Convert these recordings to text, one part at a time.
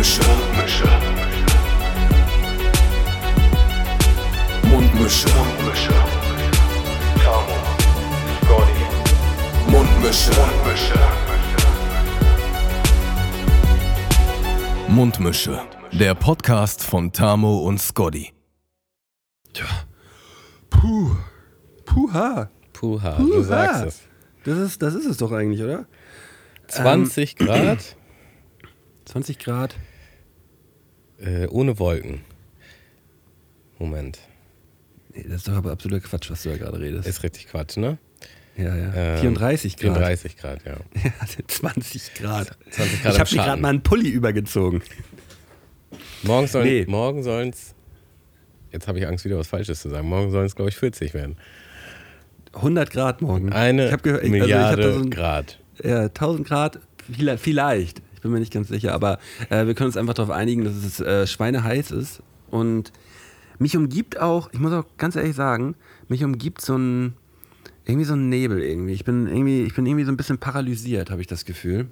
Mundmische. Mundmische. Mundmische. Tamo, Scotty, Mundmische. Mundmische. Mundmische. Der Podcast von Tamo und Scotty. Puh. Puha. Puha, du sagst es. Das ist, das ist es doch eigentlich, oder? 20 Grad Ähm, 20 Grad. Äh, ohne Wolken. Moment. Nee, das ist doch aber absoluter Quatsch, was du da gerade redest. Ist richtig Quatsch, ne? ja, ja. Ähm, 34 Grad. 34 Grad, ja. Ja, 20 Grad. 20 Grad ich habe mir gerade mal einen Pulli übergezogen. Morgen sollen Nee. morgen sollen's Jetzt habe ich Angst, wieder was Falsches zu sagen. Morgen sollen es, glaube ich, 40 werden. 100 Grad morgen. Eine ich gehört, ich- Milliarde also ich so ein, Grad. Ja, 1000 Grad, viel- vielleicht. Ich bin mir nicht ganz sicher, aber äh, wir können uns einfach darauf einigen, dass es äh, schweineheiß ist. Und mich umgibt auch, ich muss auch ganz ehrlich sagen, mich umgibt so ein, irgendwie so ein Nebel irgendwie. Ich bin irgendwie, ich bin irgendwie so ein bisschen paralysiert, habe ich das Gefühl.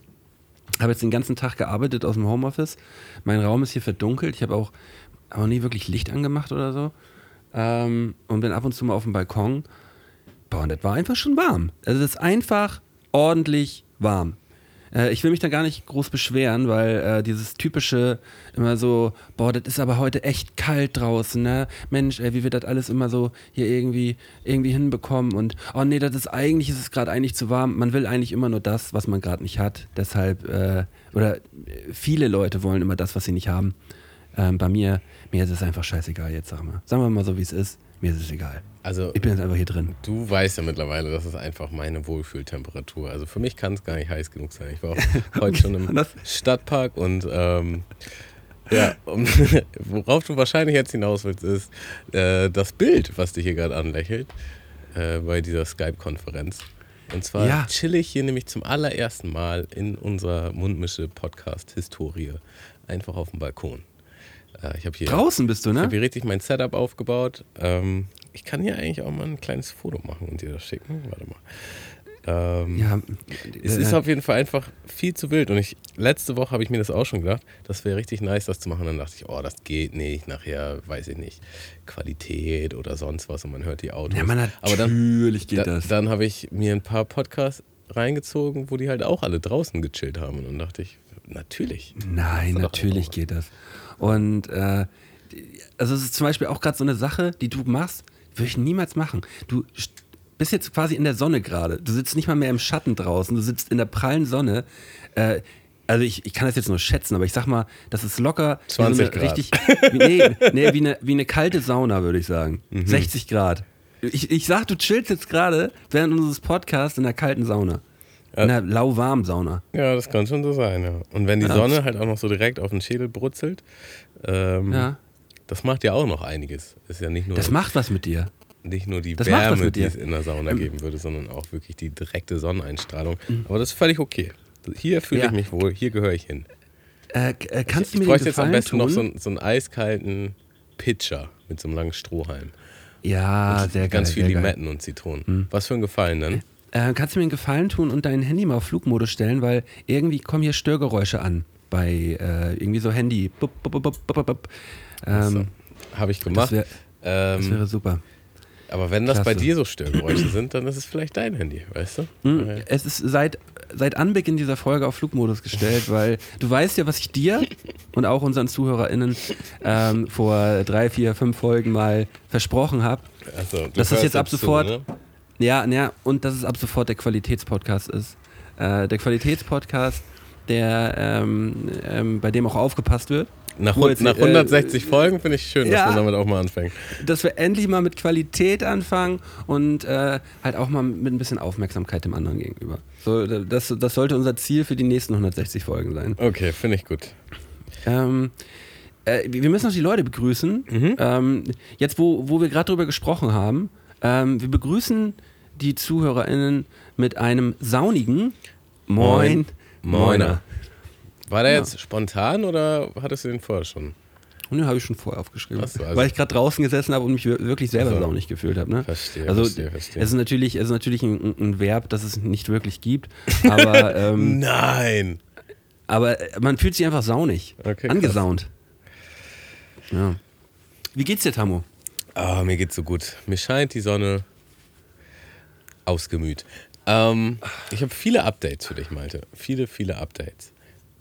Habe jetzt den ganzen Tag gearbeitet aus dem Homeoffice. Mein Raum ist hier verdunkelt. Ich habe auch, auch nie wirklich Licht angemacht oder so. Ähm, und bin ab und zu mal auf dem Balkon. Boah, und das war einfach schon warm. Also das ist einfach ordentlich warm. Äh, ich will mich da gar nicht groß beschweren, weil äh, dieses typische immer so, boah, das ist aber heute echt kalt draußen, ne? Mensch, ey, wie wir das alles immer so hier irgendwie irgendwie hinbekommen und oh nee, das ist eigentlich ist es gerade eigentlich zu warm. Man will eigentlich immer nur das, was man gerade nicht hat. Deshalb äh, oder äh, viele Leute wollen immer das, was sie nicht haben. Ähm, bei mir, mir ist es einfach scheißegal jetzt, sag mal. Sagen wir mal so, wie es ist. Mir ist es egal. Also, Ich bin jetzt einfach hier drin. du weißt ja mittlerweile, das ist einfach meine Wohlfühltemperatur. Also, für mich kann es gar nicht heiß genug sein. Ich war auch heute schon im Stadtpark und ähm, ja, um, worauf du wahrscheinlich jetzt hinaus willst, ist äh, das Bild, was dich hier gerade anlächelt äh, bei dieser Skype-Konferenz. Und zwar Ja. chill ich hier nämlich zum allerersten Mal in unserer Mundmische-Podcast-Historie einfach auf dem Balkon. Äh, ich habe hier, Draußen bist du, ich ne? hab hier richtig mein Setup aufgebaut. Ähm, ich kann hier eigentlich auch mal ein kleines Foto machen und dir das schicken. Warte mal. Ähm, Ja, es äh, ist auf jeden Fall einfach viel zu wild. Und ich, letzte Woche habe ich mir das auch schon gedacht, das wäre richtig nice, das zu machen. Dann dachte ich, oh, das geht nicht. Nachher, weiß ich nicht, Qualität oder sonst was und man hört die Autos. Ja, man, Aber dann, natürlich geht da, das. dann habe ich mir ein paar Podcasts reingezogen, wo die halt auch alle draußen gechillt haben. Und dann dachte ich, natürlich. Nein, natürlich geht das. Und äh, also es ist zum Beispiel auch gerade so eine Sache, die du machst, würde ich niemals machen. Du st- bist jetzt quasi in der Sonne gerade. Du sitzt nicht mal mehr im Schatten draußen, du sitzt in der prallen Sonne. Äh, also ich, ich kann das jetzt nur schätzen, aber ich sag mal, das ist locker wie 20 so eine Grad. richtig, wie, nee, nee, wie, eine, wie eine kalte Sauna, würde ich sagen. Mhm. 60 Grad. Ich, ich sag, du chillst jetzt gerade während unseres Podcasts in der kalten Sauna. In der lauwarmen Sauna. Ja, das kann schon so sein, ja. Und wenn die. Sonne halt auch noch so direkt auf den Schädel brutzelt, ähm, Ja. Das macht ja auch noch einiges. Ist ja nicht nur, Das macht was mit dir. nicht nur die das Wärme, die es in der Sauna Ähm. geben würde, sondern auch wirklich die direkte Sonneneinstrahlung. Aber das ist völlig okay. Hier fühle Ja. ich mich wohl, hier gehöre ich hin. Äh, äh, kannst Ich du mir den bräuchte jetzt am besten tun? noch so, einen- so einen eiskalten Pitcher mit so einem langen Strohhalm. ja, Und sehr geil. Ganz viel sehr geil. Limetten und Zitronen. Was für ein Gefallen denn? Äh, kannst du mir einen Gefallen tun und dein Handy mal auf Flugmodus stellen, weil irgendwie kommen hier Störgeräusche an bei äh, irgendwie so Handy. Bup, bup, bup, Ähm, Habe ich das gemacht. wär- das ähm, wäre super. aber wenn das bei klasse. dir so Störgeräusche sind, dann ist es vielleicht dein Handy, weißt du? Hm, Äh, Es ist seit, seit Anbeginn dieser Folge auf Flugmodus gestellt, weil du weißt ja, was ich dir und auch unseren ZuhörerInnen ähm, vor drei, vier, fünf Folgen mal versprochen habe. Also, du Das jetzt ab zu, sofort- ne? Ja, ja, und dass es ab sofort der Qualitätspodcast ist. Äh, der Qualitätspodcast, der ähm, ähm, bei dem auch aufgepasst wird. Nach, jetzt, nach äh, 160 Folgen finde ich schön, dass ja. man damit auch mal anfängt. Dass wir endlich mal mit Qualität anfangen und äh, halt auch mal mit ein bisschen Aufmerksamkeit dem anderen gegenüber. So, das, das sollte unser Ziel für die nächsten 160 Folgen sein. Okay, finde ich gut. Ähm, äh, wir müssen noch die Leute begrüßen. Mhm. Ähm, jetzt, wo, wo wir gerade drüber gesprochen haben, ähm, wir begrüßen die ZuhörerInnen mit einem saunigen Moin, Moiner. War der Ja. jetzt spontan oder hattest du den vorher schon? Und den habe ich schon vorher aufgeschrieben. So, also- weil ich gerade draußen gesessen habe und mich wir- wirklich selber Ach so. saunig gefühlt habe. Ne? Verstehe, also, verstehe, verstehe. Es ist natürlich, es ist natürlich ein, ein Verb, das es nicht wirklich gibt. Aber ähm, Nein! Aber äh, man fühlt sich einfach saunig. Okay, krass. angesaunt. Ja. Wie geht's dir, Tammo? Ah, mir geht's so gut. Mir scheint die Sonne ausgemüht. Ähm, ich habe viele Updates für dich, Malte. Viele, viele Updates.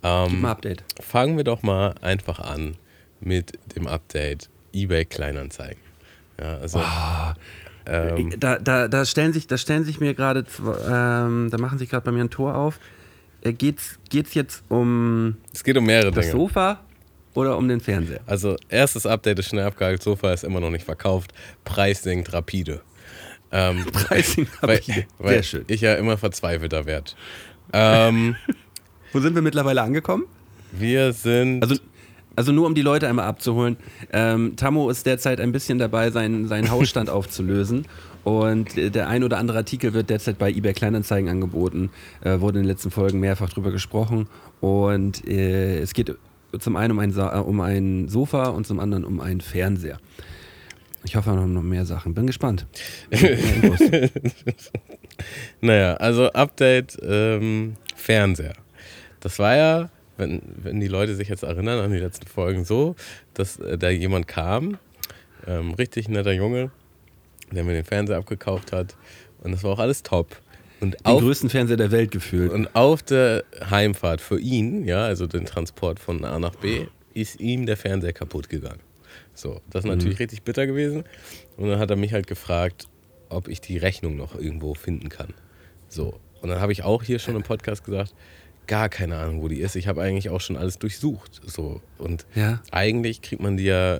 Ähm, Gib mal Update. Fangen wir doch mal einfach an mit dem Update eBay Kleinanzeigen. Ja, also, ähm, Da, da, da, stellen sich, da stellen sich mir gerade, ähm, da machen sich gerade bei mir ein Tor auf. Äh, geht's, geht's jetzt um es geht um mehrere das Dinge. Sofa oder um den Fernseher? Also, erstes Update ist schnell abgehakt. Sofa ist immer noch nicht verkauft. Preis sinkt rapide. Ähm, Pricing weil, rapide. weil Sehr schön. ich ja immer verzweifelter werde. Ähm, Wo sind wir mittlerweile angekommen? wir sind. Also, also nur um die Leute einmal abzuholen. Ähm, Tammo ist derzeit ein bisschen dabei, seinen, seinen Hausstand aufzulösen. Und äh, der ein oder andere Artikel wird derzeit bei eBay Kleinanzeigen angeboten. Äh, wurde in den letzten Folgen mehrfach drüber gesprochen. Und äh, es geht zum einen um ein, Sa äh, um ein Sofa und zum anderen um einen Fernseher. Ich hoffe noch noch mehr Sachen. Bin gespannt. Naja, also Update ähm, Fernseher. Das war ja, wenn, wenn die Leute sich jetzt erinnern an die letzten Folgen, so, dass äh, da jemand kam, ähm, richtig netter Junge, der mir den Fernseher abgekauft hat. Und das war auch alles top. Und Den auf, größten Fernseher der Welt gefühlt. und auf der Heimfahrt für ihn, ja, also den Transport von A nach B, ist ihm der Fernseher kaputt gegangen. So, das ist natürlich richtig bitter gewesen. Und dann hat er mich halt gefragt, ob ich die Rechnung noch irgendwo finden kann. So, und dann habe ich auch hier schon im Podcast gesagt, gar keine Ahnung, wo die ist. Ich habe eigentlich auch schon alles durchsucht. So, und Ja. eigentlich kriegt man die ja.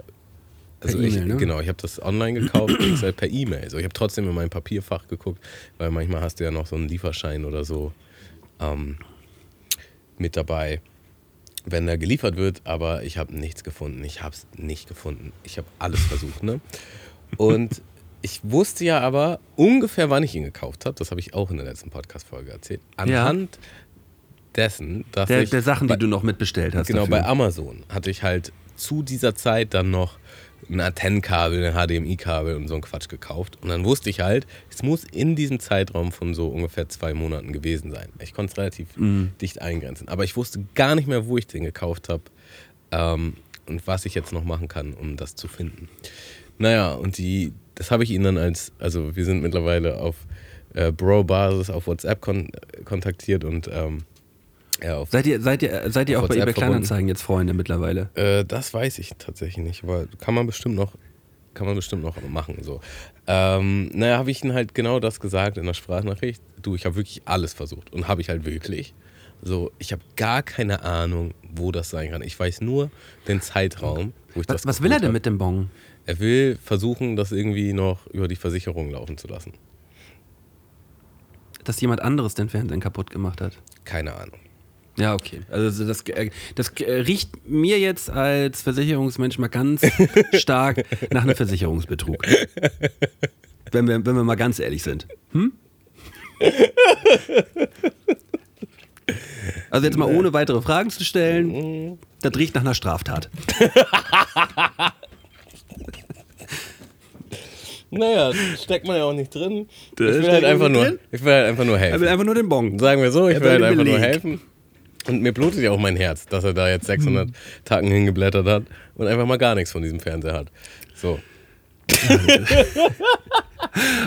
Also Per ich, E-Mail, ne? genau, ich habe das online gekauft, krieg's halt per E-Mail. So, ich habe trotzdem in mein Papierfach geguckt, weil manchmal hast du ja noch so einen Lieferschein oder so ähm, mit dabei, wenn er geliefert wird, aber ich habe nichts gefunden. Ich habe es nicht gefunden. Ich habe alles versucht, ne? Und ich wusste ja aber ungefähr, wann ich ihn gekauft habe. Das habe ich auch in der letzten Podcast-Folge erzählt. Anhand dessen, dass Der, ich der Sachen, bei- die du noch mitbestellt hast. Genau, dafür. bei Amazon hatte ich halt zu dieser Zeit dann noch ein Antennenkabel, ein HDMI-Kabel und so ein Quatsch gekauft. Und dann wusste ich halt, es muss in diesem Zeitraum von so ungefähr zwei Monaten gewesen sein. Ich konnte es relativ dicht eingrenzen. Aber ich wusste gar nicht mehr, wo ich den gekauft habe ähm, und was ich jetzt noch machen kann, um das zu finden. Naja, und die, das habe ich ihnen dann als, also wir sind mittlerweile auf äh, Bro-Basis auf WhatsApp kon kontaktiert und ähm, ja, Seid ihr, seid ihr, seid ihr auch bei eBay Kleinanzeigen jetzt Freunde mittlerweile? Äh, das weiß ich tatsächlich nicht, aber kann man bestimmt noch, kann man bestimmt noch machen. So. Ähm, naja, habe ich ihnen halt genau das gesagt in der Sprachnachricht. Du, ich habe wirklich alles versucht und habe ich halt wirklich. So, ich habe gar keine Ahnung, wo das sein kann. Ich weiß nur den Zeitraum, wo ich das Was, was will er denn hab. mit dem Bon? Er will versuchen, das irgendwie noch über die Versicherung laufen zu lassen. Dass jemand anderes den Fernsehen kaputt gemacht hat. Keine Ahnung. Ja, okay. Also das, äh, das äh, riecht mir jetzt als Versicherungsmensch mal ganz stark nach einem Versicherungsbetrug. Wenn wir, wenn wir mal ganz ehrlich sind. Hm? Also jetzt mal ohne weitere Fragen zu stellen, das riecht nach einer Straftat. Naja, steckt man ja auch nicht drin. Ich will, halt einfach nur, drin? ich will halt einfach nur Er helfen. will einfach nur den Bon. Sagen wir so, ich Er will halt einfach nur helfen. Und mir blutet ja auch mein Herz, dass er da jetzt 600 Tacken hingeblättert hat und einfach mal gar nichts von diesem Fernseher hat. So.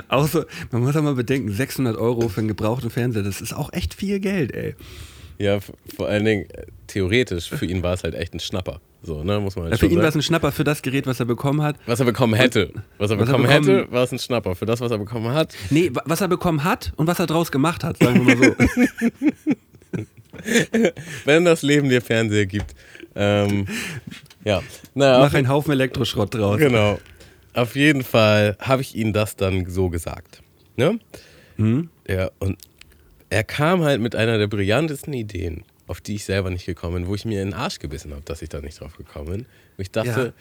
Auch so, man muss auch mal bedenken, 600 Euro für einen gebrauchten Fernseher, das ist auch echt viel Geld, ey. Ja, vor allen Dingen, äh, theoretisch, für ihn war es halt echt ein Schnapper. So, ne, muss man halt Ja, für ihn war es ein Schnapper für das Gerät, was er bekommen hat. Was er bekommen hätte. Was er was er bekommen bekommen- hätte, war es ein Schnapper. Für das, was er bekommen hat, Nee, wa- was er bekommen hat und was er draus gemacht hat, sagen wir mal so. wenn das Leben dir Fernseher gibt. Ähm, ja, naja, Mach einen Haufen Elektroschrott draus. Genau. Auf jeden Fall habe ich ihm das dann so gesagt. Ne? Ja, und er kam halt mit einer der brillantesten Ideen, auf die ich selber nicht gekommen bin, wo ich mir in den Arsch gebissen habe, dass ich da nicht drauf gekommen bin. Wo ich dachte, Ja.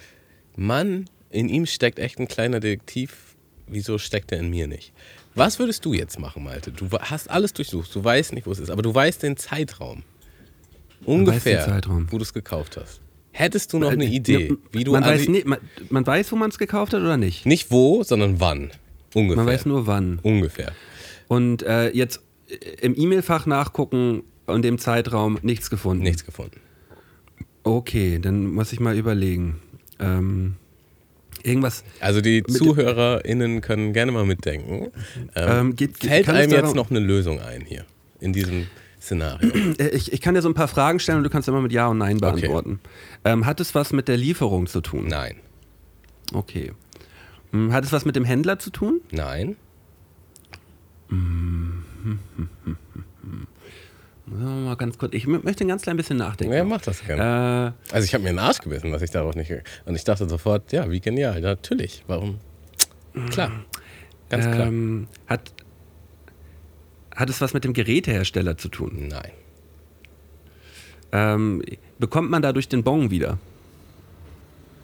Mann, in ihm steckt echt ein kleiner Detektiv. Wieso steckt er in mir nicht? Was würdest du jetzt machen, Malte? Du hast alles durchsucht, du weißt nicht, wo es ist, aber du weißt den Zeitraum. Ungefähr, Zeitraum. wo du es gekauft hast. Hättest du noch eine Äh, Idee, ja, wie du man, an weiß nie, man, man weiß, wo man es gekauft hat oder nicht? nicht wo, sondern wann. Ungefähr. Man weiß nur wann. Ungefähr. Und äh, jetzt äh, im E-Mail-Fach nachgucken in dem Zeitraum nichts gefunden. Nichts gefunden. Okay, dann muss ich mal überlegen. Ähm, irgendwas. Also die ZuhörerInnen können gerne mal mitdenken. Ähm, Ähm, geht- geht- fällt einem jetzt noch eine Lösung ein hier in diesem Szenario? Ich, ich kann dir so ein paar Fragen stellen und du kannst immer mit Ja und Nein beantworten. Ähm, hat es was mit der Lieferung zu tun? Nein. Okay. Hm, Hat es was mit dem Händler zu tun? Nein. Mal ganz kurz. Ich mö- möchte ein ganz klein bisschen nachdenken. Ja, mach das gerne. Äh, Also ich habe mir den Arsch gebissen, dass ich darauf nicht... Und ich dachte sofort, ja, wie genial, natürlich. Warum? Klar. Ganz klar. ähm, hat, hat es was mit dem Gerätehersteller zu tun? Nein. Ähm, bekommt man dadurch den Bon wieder?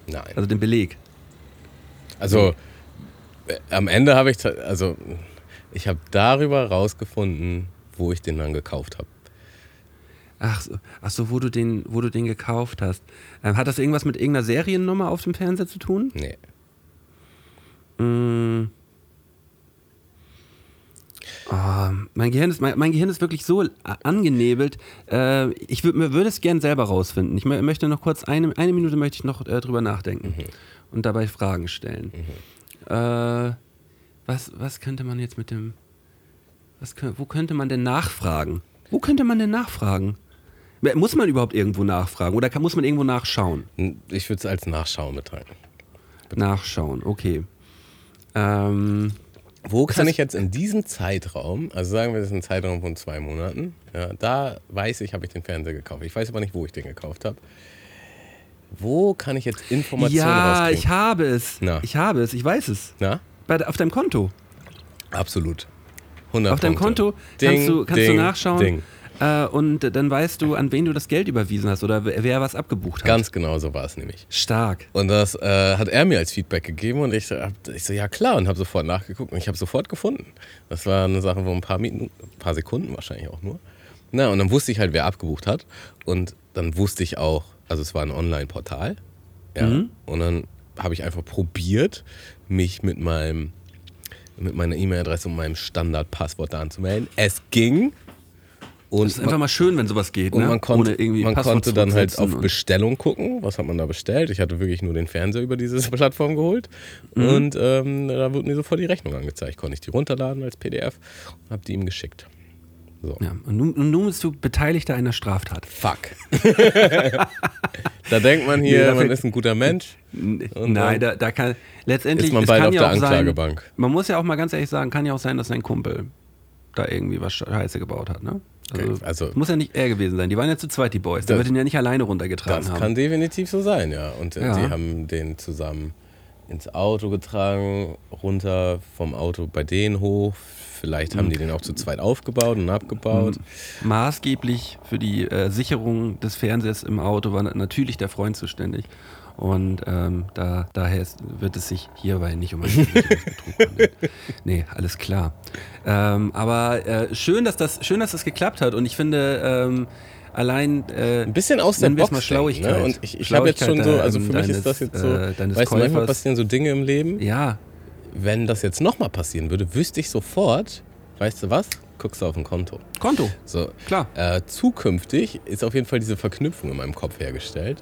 Nein. Also den Beleg? Also äh, am Ende habe ich, also ich habe darüber rausgefunden, wo ich den dann gekauft habe. Ach so, ach so wo, du den, wo du den gekauft hast. Ähm, hat das irgendwas mit irgendeiner Seriennummer auf dem Fernseher zu tun? Nee. Mm. Oh, mein, Gehirn ist, mein, mein Gehirn ist wirklich so angenebelt. Äh, ich würd, würde es gern selber rausfinden. Ich mö- möchte noch kurz, eine, eine Minute möchte ich noch äh, drüber nachdenken und dabei Fragen stellen. Äh, was, was könnte man jetzt mit dem. Was, wo könnte man denn nachfragen? Wo könnte man denn nachfragen? Muss man überhaupt irgendwo nachfragen oder kann, muss man irgendwo nachschauen? Ich würde es als Nachschauen betrachten. Nachschauen, okay. Ähm, Wo kann ich jetzt in diesem Zeitraum, also sagen wir, das ist ein Zeitraum von zwei Monaten, ja, da weiß ich, habe ich den Fernseher gekauft. Ich weiß aber nicht, wo ich den gekauft habe. Wo kann ich jetzt Informationen Ja, ich habe es. Na. Ich habe es, ich weiß es. Na? Bei, auf deinem Konto. Absolut. 100 Auf deinem. Konto Ding, kannst, du, kannst ding, du nachschauen Ding. Äh, und dann weißt du, an wen du das Geld überwiesen hast oder wer, was abgebucht hat. Ganz genau so war es nämlich. stark. Und das äh, hat er mir als Feedback gegeben und ich, so, hab, ich so, ja klar, und habe sofort nachgeguckt und ich habe sofort gefunden. Das war eine Sache von ein paar Minuten, ein paar Sekunden wahrscheinlich auch nur. Na, und dann wusste ich halt, wer abgebucht hat. Und dann wusste ich auch, also es war ein Online-Portal. Ja. Mhm. Und dann habe ich einfach probiert, mich mit meinem mit meiner E-Mail-Adresse und meinem Standardpasswort da anzumelden. Es ging. Und Das ist einfach mal schön, wenn sowas geht. und ne? man, konnte, man Passwort konnte dann halt auf Bestellung gucken, was hat man da bestellt. Ich hatte wirklich nur den Fernseher über diese Plattform geholt Mhm. und ähm, da wurde mir sofort die Rechnung angezeigt. Konnte ich die runterladen als PDF und habe die ihm geschickt. So. Ja, und nun, und nun bist du Beteiligter einer Straftat. Fuck. da denkt man Nee, hier, dafür- man ist ein guter Mensch. Nein, da, da kann letztendlich ist man bald auf ja der Anklagebank. Sein, man muss ja auch mal ganz ehrlich sagen, kann ja auch sein, dass sein Kumpel da irgendwie was Scheiße gebaut hat. Ne? Also, Okay, also- muss ja nicht er gewesen sein. Die waren ja zu zweit die Boys. Der Das- wird ihn ja nicht alleine runtergetragen Das haben. kann definitiv so sein, ja. Und äh, Ja. die haben den zusammen ins Auto getragen, runter vom Auto bei denen hoch. Vielleicht haben die den auch zu zweit aufgebaut und abgebaut. Maßgeblich für die äh, Sicherung des Fernsehers im Auto war na- natürlich der Freund zuständig. Und ähm, da, daher ist, wird es sich hierbei nicht um einen Versicherungsbetrug handeln. Nee, alles klar. Ähm, aber äh, schön, dass das, schön, dass das geklappt hat. Und ich finde, ähm, allein äh, Ein bisschen aus der Box mal denken, Schlauigkeit. Ne? Und ich, ich habe jetzt schon so, also für mich ist deines, das jetzt so, äh, deines weißt du, manchmal passieren so Dinge im Leben. ja, Wenn das jetzt nochmal passieren würde, wüsste ich sofort, weißt du was? Guckst du auf ein Konto. Konto. So, Klar. Äh, zukünftig ist auf jeden Fall diese Verknüpfung in meinem Kopf hergestellt,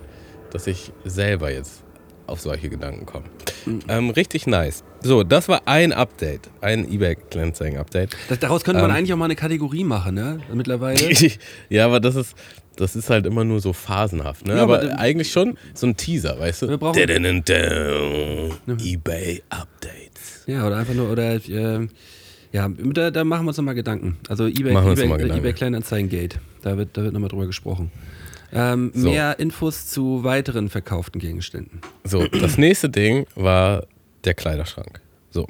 dass ich selber jetzt auf solche Gedanken komme. Mhm. Ähm, richtig nice. So, das war ein Update, ein eBay-Cleansing-Update. Das, daraus könnte man Ähm. eigentlich auch mal eine Kategorie machen, ne? Mittlerweile. ja, aber das ist, das ist halt immer nur so phasenhaft. Ne? Ja, aber aber eigentlich schon so ein Teaser, weißt du? Wir brauchen- eBay-Updates. Ja, oder einfach nur, oder äh, ja, da, da machen wir uns nochmal Gedanken. Also eBay, Machen eBay, eBay Kleinanzeigengate. Da wird, da wird nochmal drüber gesprochen. Ähm, So. Mehr Infos zu weiteren verkauften Gegenständen. So, das nächste Ding war der Kleiderschrank. So,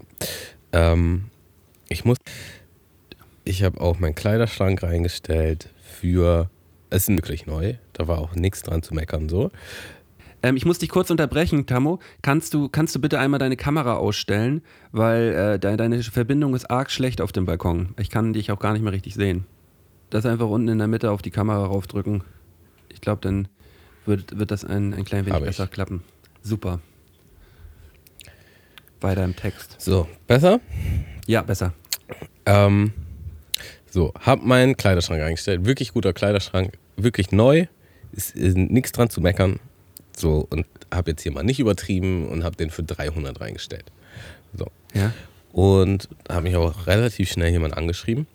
ähm, ich muss, ich habe auch meinen Kleiderschrank reingestellt für, es ist wirklich neu, da war auch nichts dran zu meckern so. Ähm, ich muss dich kurz unterbrechen, Tammo. Kannst du, kannst du bitte einmal deine Kamera ausstellen, weil äh, de deine Verbindung ist arg schlecht auf dem Balkon. Ich kann dich auch gar nicht mehr richtig sehen. Das einfach unten in der Mitte auf die Kamera raufdrücken. Ich glaube, dann wird, wird das ein, ein klein wenig Hab ich. besser klappen. Super. Weiter im Text. So, besser? Ja, besser. Ähm, So, hab meinen Kleiderschrank eingestellt. Wirklich guter Kleiderschrank, wirklich neu. Ist, ist nichts dran zu meckern. So, und hab jetzt hier mal nicht übertrieben und hab den für 300 reingestellt. So. Ja. Und hat mich auch relativ schnell jemand angeschrieben.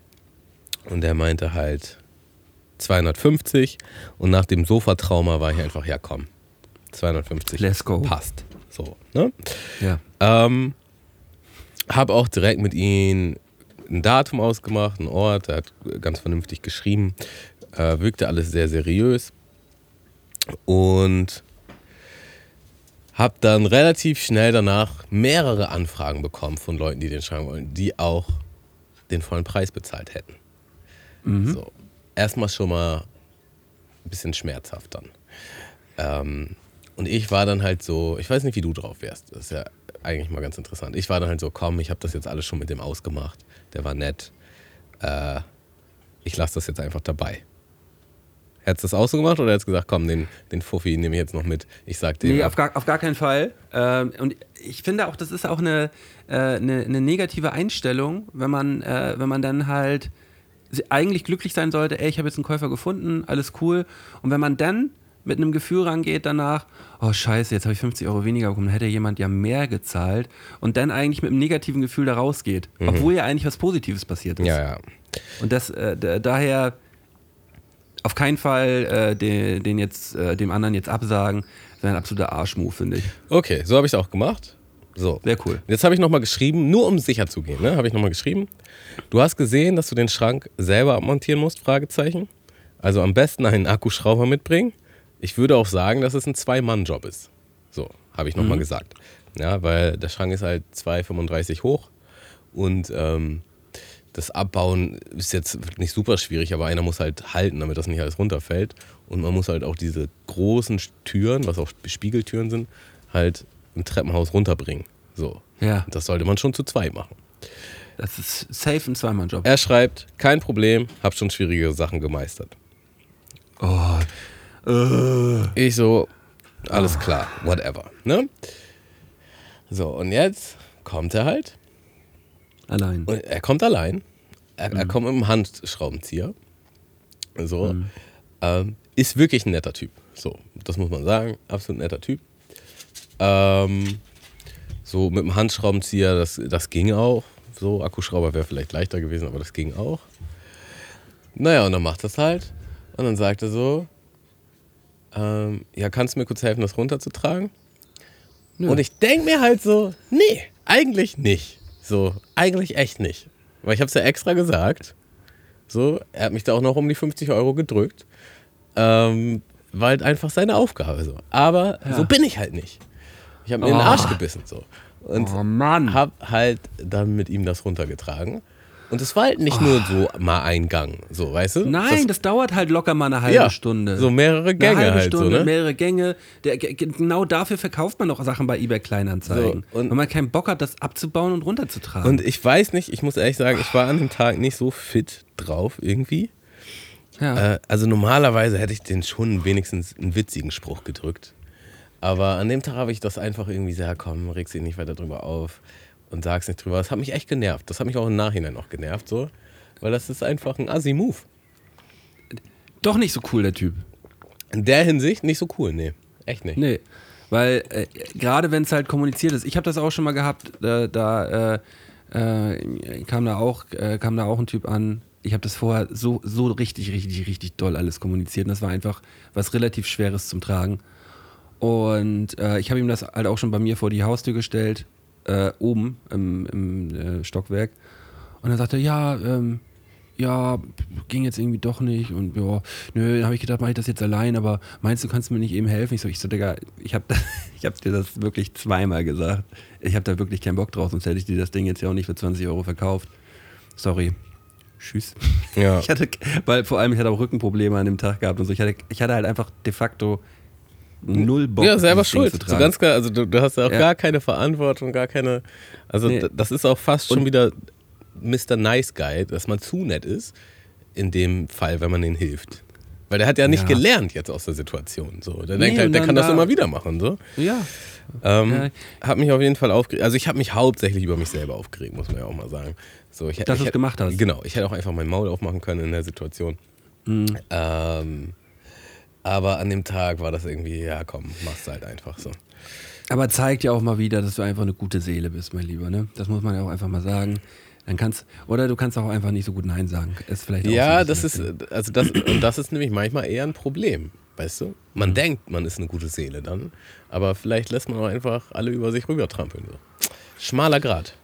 Und der meinte halt 250. Und nach dem Sofatrauma war ich einfach, ja komm, 250. Let's go. Passt. So, ne? Ja. Ähm, habe auch direkt mit ihm ein Datum ausgemacht, einen Ort. Er hat ganz vernünftig geschrieben. Äh, wirkte alles sehr seriös. Und habe dann relativ schnell danach mehrere Anfragen bekommen von Leuten, die den schreiben wollen, die auch den vollen Preis bezahlt hätten. So, erstmal schon mal ein bisschen schmerzhaft dann. Ähm, und ich war dann halt so, ich weiß nicht, wie du drauf wärst. Das ist ja eigentlich mal ganz interessant. Ich war dann halt so, komm, ich habe das jetzt alles schon mit dem ausgemacht. Der war nett. Äh, ich lasse das jetzt einfach dabei. Hättest du das auch so gemacht oder hättest du gesagt, komm, den, den Fuffi nehme ich jetzt noch mit. Ich sag dir. Nee, auf gar, auf gar keinen Fall. Ähm, und ich finde auch, das ist auch eine, äh, eine, eine negative Einstellung, wenn man, äh, wenn man dann halt eigentlich glücklich sein sollte, ey, ich habe jetzt einen Käufer gefunden, alles cool. Und wenn man dann mit einem Gefühl rangeht danach, oh scheiße, jetzt habe ich 50 Euro weniger bekommen, dann hätte jemand ja mehr gezahlt und dann eigentlich mit einem negativen Gefühl da rausgeht, obwohl ja eigentlich was Positives passiert ist. ja, ja. Und das, äh, da- daher auf keinen Fall äh, den, den jetzt, äh, dem anderen jetzt absagen, wäre ein absoluter Arschmove, finde ich. Okay, so habe ich es auch gemacht. So. Sehr cool. Jetzt habe ich nochmal geschrieben, nur um sicher zu gehen, ne? habe ich nochmal geschrieben. Du hast gesehen, dass du den Schrank selber abmontieren musst? Fragezeichen. Also am besten einen Akkuschrauber mitbringen. Ich würde auch sagen, dass es ein Zwei-Mann-Job ist. So, habe ich nochmal gesagt. Ja, weil der Schrank ist halt 2,35 hoch und ähm, das Abbauen ist jetzt nicht super schwierig, aber einer muss halt halten, damit das nicht alles runterfällt. Und man muss halt auch diese großen Türen, was auch Spiegeltüren sind, halt im Treppenhaus runterbringen. So. Ja. Das sollte man schon zu zweit machen. Das ist safe ein Zweimann-Job. Er schreibt, kein Problem, hab schon schwierige Sachen gemeistert. Oh. Äh. Ich so, alles klar, whatever. Ne? So, und jetzt kommt er halt. Allein. Und er kommt allein. Er, er kommt mit einem Handschraubenzieher. So. Ähm, ist wirklich ein netter Typ. So, das muss man sagen. Absolut netter Typ. Ähm, so mit dem Handschraubenzieher, das, das ging auch. So, Akkuschrauber wäre vielleicht leichter gewesen, aber das ging auch. Naja, und dann macht das halt. Und dann sagt er so: ähm, Ja, kannst du mir kurz helfen, das runterzutragen? Nö. Und ich denke mir halt so: Nee, eigentlich nicht. So, eigentlich echt nicht. Weil ich habe es ja extra gesagt. So, er hat mich da auch noch um die 50 Euro gedrückt. Ähm, war halt einfach seine Aufgabe so. Aber Ja. so bin ich halt nicht. Ich habe mir in den Oh. Arsch gebissen so. Und oh Mann. hab halt dann mit ihm das runtergetragen. Und es war halt nicht nur so mal ein Gang, so, weißt du? Nein, das, dauert halt locker mal eine halbe ja, Stunde. So mehrere Gänge eine halbe halt Stunde, so, ne? mehrere Gänge. Der, ge- genau dafür verkauft man auch Sachen bei eBay Kleinanzeigen. So, und- Wenn man keinen Bock hat, das abzubauen und runterzutragen. Und ich weiß nicht, ich muss ehrlich sagen, ich war an dem Tag nicht so fit drauf irgendwie. ja. Äh, also normalerweise hätte ich den schon wenigstens einen witzigen Spruch gedrückt. Aber an dem Tag habe ich das einfach irgendwie sehr, komm, regst dich nicht weiter drüber auf und sag's nicht drüber. Das hat mich echt genervt. Das hat mich auch im Nachhinein noch genervt, so. Weil das ist einfach ein Assi-Move. Doch nicht so cool, der Typ. In der Hinsicht nicht so cool, nee. Echt nicht. Nee. Weil äh, gerade wenn es halt kommuniziert ist, ich habe das auch schon mal gehabt, äh, da äh, äh, kam, da auch, äh, kam da auch ein Typ an. Ich habe das vorher so, so richtig, richtig, richtig doll alles kommuniziert. Und das war einfach was relativ Schweres zum Tragen. Und äh, ich habe ihm das halt auch schon bei mir vor die Haustür gestellt, äh, oben im, im äh, Stockwerk. Und dann sagte er, ja, ähm, ja, ging jetzt irgendwie doch nicht und ja, nö, dann habe ich gedacht, mache ich das jetzt allein, aber meinst du, kannst du mir nicht eben helfen? Ich so, ich so, Digga, ich habe hab dir das wirklich zweimal gesagt. Ich habe da wirklich keinen Bock drauf, sonst hätte ich dir das Ding jetzt ja auch nicht für 20 Euro verkauft. Sorry. Tschüss. Ja. Ich hatte, weil vor allem ich hatte auch Rückenprobleme an dem Tag gehabt und so. Ich hatte, ich hatte halt einfach de facto null Bock. ja, selber schuld. So ganz klar, also du, du hast ja auch Ja. gar keine Verantwortung, gar keine. Also Nee. das ist auch fast schon Und- wieder Mr. Nice Guy, dass man zu nett ist. In dem Fall, wenn man denen hilft. Weil der hat ja nicht Ja. gelernt jetzt aus der Situation. So. Der Nee, denkt halt, der kann das da- immer wieder machen. So. Ja. Ähm, Ja. Hat mich auf jeden Fall aufgeregt. Also ich habe mich hauptsächlich über mich selber aufgeregt, muss man ja auch mal sagen. So, ich, Dass du's hätte- gemacht hast. Genau, ich hätte auch einfach mein Maul aufmachen können in der Situation. Mhm. Ähm, aber an dem Tag war das irgendwie, ja komm, mach's halt einfach so. Aber zeigt ja auch mal wieder, dass du einfach eine gute Seele bist, mein Lieber. Ne? Das muss man ja auch einfach mal sagen. Dann kannst, oder du kannst auch einfach nicht so gut Nein sagen. Ist vielleicht Ja, das ist, also das, und das ist nämlich manchmal eher ein Problem, weißt du? Man denkt, man ist eine gute Seele dann, aber vielleicht lässt man auch einfach alle über sich rüber trampeln. So. Schmaler Grad.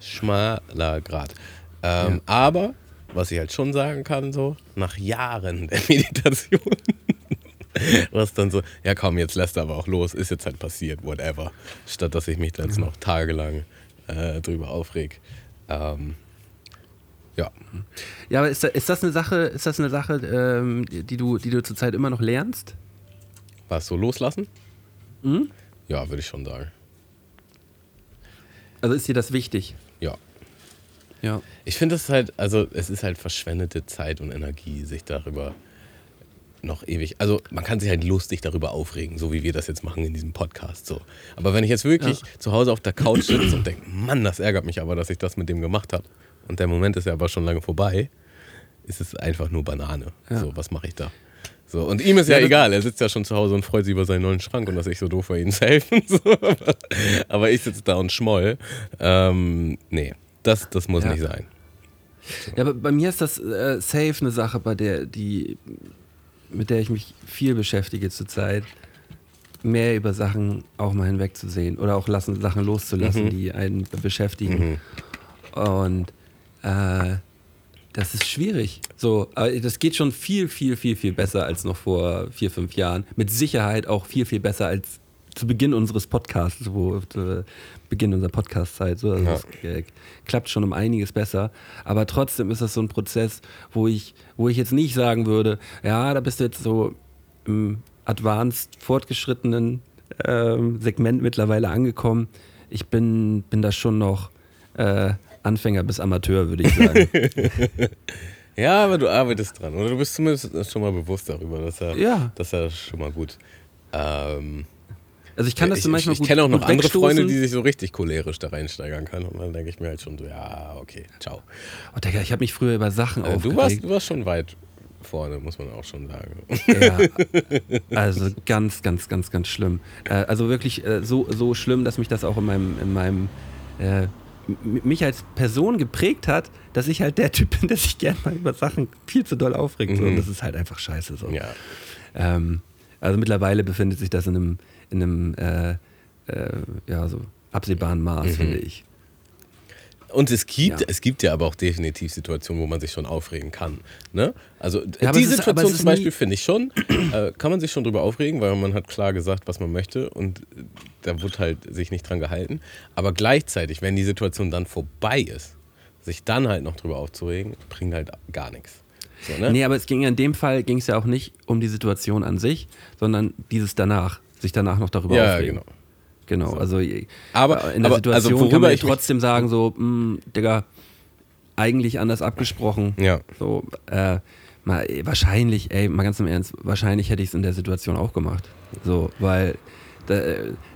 Schmaler Grad. Ähm, Aber, was ich halt schon sagen kann, so, nach Jahren der Meditation, was dann so, ja komm, jetzt lässt er aber auch los, ist jetzt halt passiert, whatever. Statt dass ich mich dann jetzt noch tagelang äh, drüber aufreg. Ähm, ja. Ja, aber ist, da, ist das eine Sache, ist das eine Sache, ähm, die du, die du zurzeit immer noch lernst? Was, so loslassen? Mhm. Ja, würde ich schon sagen. Also ist dir das wichtig? Ja. Ja. Ich finde es halt, also es ist halt verschwendete Zeit und Energie, sich darüber noch ewig. Also man kann sich halt lustig darüber aufregen, so wie wir das jetzt machen in diesem Podcast. So. Aber wenn ich jetzt wirklich zu Hause auf der Couch sitze und denke, Mann, das ärgert mich aber, dass ich das mit dem gemacht habe. Und der Moment ist ja aber schon lange vorbei, ist es einfach nur Banane. Ja. So, was mache ich da? So, und ihm ist ja, Ja, egal, er sitzt ja schon zu Hause und freut sich über seinen neuen Schrank und dass ich so doof war, ihm zu helfen. So, aber, ich sitze da und schmoll. Ähm, nee, das, das muss Ja. nicht sein. Ja, aber bei mir ist das äh, safe eine Sache, bei der, die, mit der ich mich viel beschäftige zurzeit. Mehr über Sachen auch mal hinwegzusehen oder auch lassen, Sachen loszulassen, Mhm. die einen beschäftigen. Und äh, das ist schwierig. So, aber das geht schon viel, viel, viel, viel besser als noch vor vier, fünf Jahren. Mit Sicherheit auch viel, viel besser als zu Beginn unseres Podcasts, wo zu Beginn unserer Podcast-Zeit. So, also Ja. es äh, klappt schon um einiges besser. Aber trotzdem ist das so ein Prozess, wo ich, wo ich jetzt nicht sagen würde, ja, da bist du jetzt so im advanced fortgeschrittenen ähm, Segment mittlerweile angekommen. Ich bin, bin da schon noch äh, Anfänger bis Amateur, würde ich sagen. Ja, aber du arbeitest dran. Oder du bist zumindest schon mal bewusst darüber. Das ist ja, Ja. Das ist ja schon mal gut. Ähm, Also ich kann das ich, so manchmal ich, gut ich kenne auch noch andere Freunde, die sich so richtig cholerisch da reinsteigern können. Und dann denke ich mir halt schon so, ja, okay, ciao. Oh, Digga, ich habe mich früher über Sachen Äh, du, warst, aufgeregt. du warst schon weit vorne, muss man auch schon sagen. Ja, also ganz, ganz, ganz, ganz schlimm. Äh, also wirklich äh, so, so schlimm, dass mich das auch in meinem, in meinem äh, mich als Person geprägt hat, dass ich halt der Typ bin, der sich gerne mal über Sachen viel zu doll aufregt. So. Und das ist halt einfach scheiße. So. Mhm. Ja. Ähm, also mittlerweile befindet sich das in einem, in einem äh, äh, ja, so absehbaren Maß, Mhm. finde ich. Und es gibt, Ja. es gibt ja aber auch definitiv Situationen, wo man sich schon aufregen kann. Ne? Also Ja, die Situation ist zum Beispiel finde ich schon, äh, kann man sich schon drüber aufregen, weil man hat klar gesagt, was man möchte und da wird halt sich nicht dran gehalten. Aber gleichzeitig, wenn die Situation dann vorbei ist, sich dann halt noch drüber aufzuregen, bringt halt gar nichts. So, ne? Nee, aber es ging ja in dem Fall ging es ja auch nicht um die Situation an sich, sondern dieses danach, sich danach noch darüber ja, aufregen. genau. Genau, also Aber- in der aber- Situation also kann man ja ich trotzdem sagen, so, mh, Digga, eigentlich anders abgesprochen. Ja. So, äh, mal, wahrscheinlich, ey, mal ganz im Ernst, wahrscheinlich hätte ich es in der Situation auch gemacht. So, weil da,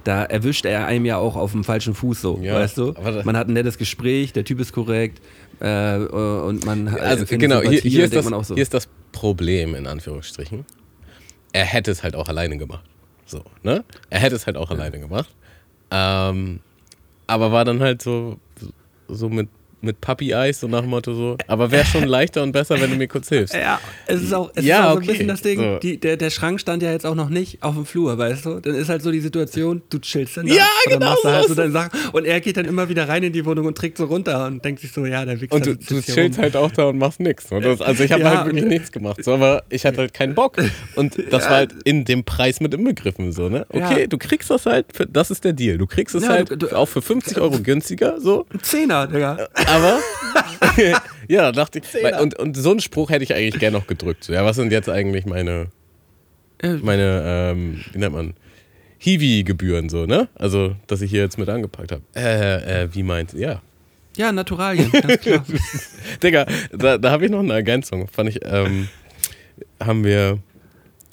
da erwischt er einem ja auch auf dem falschen Fuß so, Ja, weißt du? Man hat ein nettes Gespräch, der Typ ist korrekt äh, und man Also genau, hier, hier, ist das, so. hier ist das Problem in Anführungsstrichen. Er hätte es halt auch alleine gemacht. So, ne? Er hätte es halt auch alleine gemacht. Ähm, aber war dann halt so, so mit, mit Puppy-Eyes, so nach dem Motto so, aber wäre schon leichter und besser, wenn du mir kurz hilfst. Ja, es ist auch, es Ja, ist auch so okay. ein bisschen das Ding, So. die, der, der Schrank stand ja jetzt auch noch nicht auf dem Flur, weißt du? Dann ist halt so die Situation, du chillst dann da Ja, und dann genau machst so halt so deine Sachen und er geht dann immer wieder rein in die Wohnung und trägt so runter und denkt sich so, ja, der Wichser Und du, du chillst halt auch da und machst nichts. Also ich habe Ja, halt wirklich nichts gemacht. So, aber ich hatte halt keinen Bock. Und das Ja. war halt in dem Preis mit inbegriffen. So, ne? Okay, Ja. du kriegst das halt, für, das ist der Deal. Du kriegst es halt du- du- auch für 50 Euro günstiger. So. Ein Zehner, Digga. Aber ja, dachte ich. Und, und so einen Spruch hätte ich eigentlich gerne noch gedrückt. So, ja, was sind jetzt eigentlich meine, Äh, meine, ähm, wie nennt man? Hiwi-Gebühren so, ne? Also, dass ich hier jetzt mit angepackt habe. Äh, äh, wie meint, ja. Ja, Naturalien, ganz klar. Digga, da, da habe ich noch eine Ergänzung. Fand ich, ähm, haben wir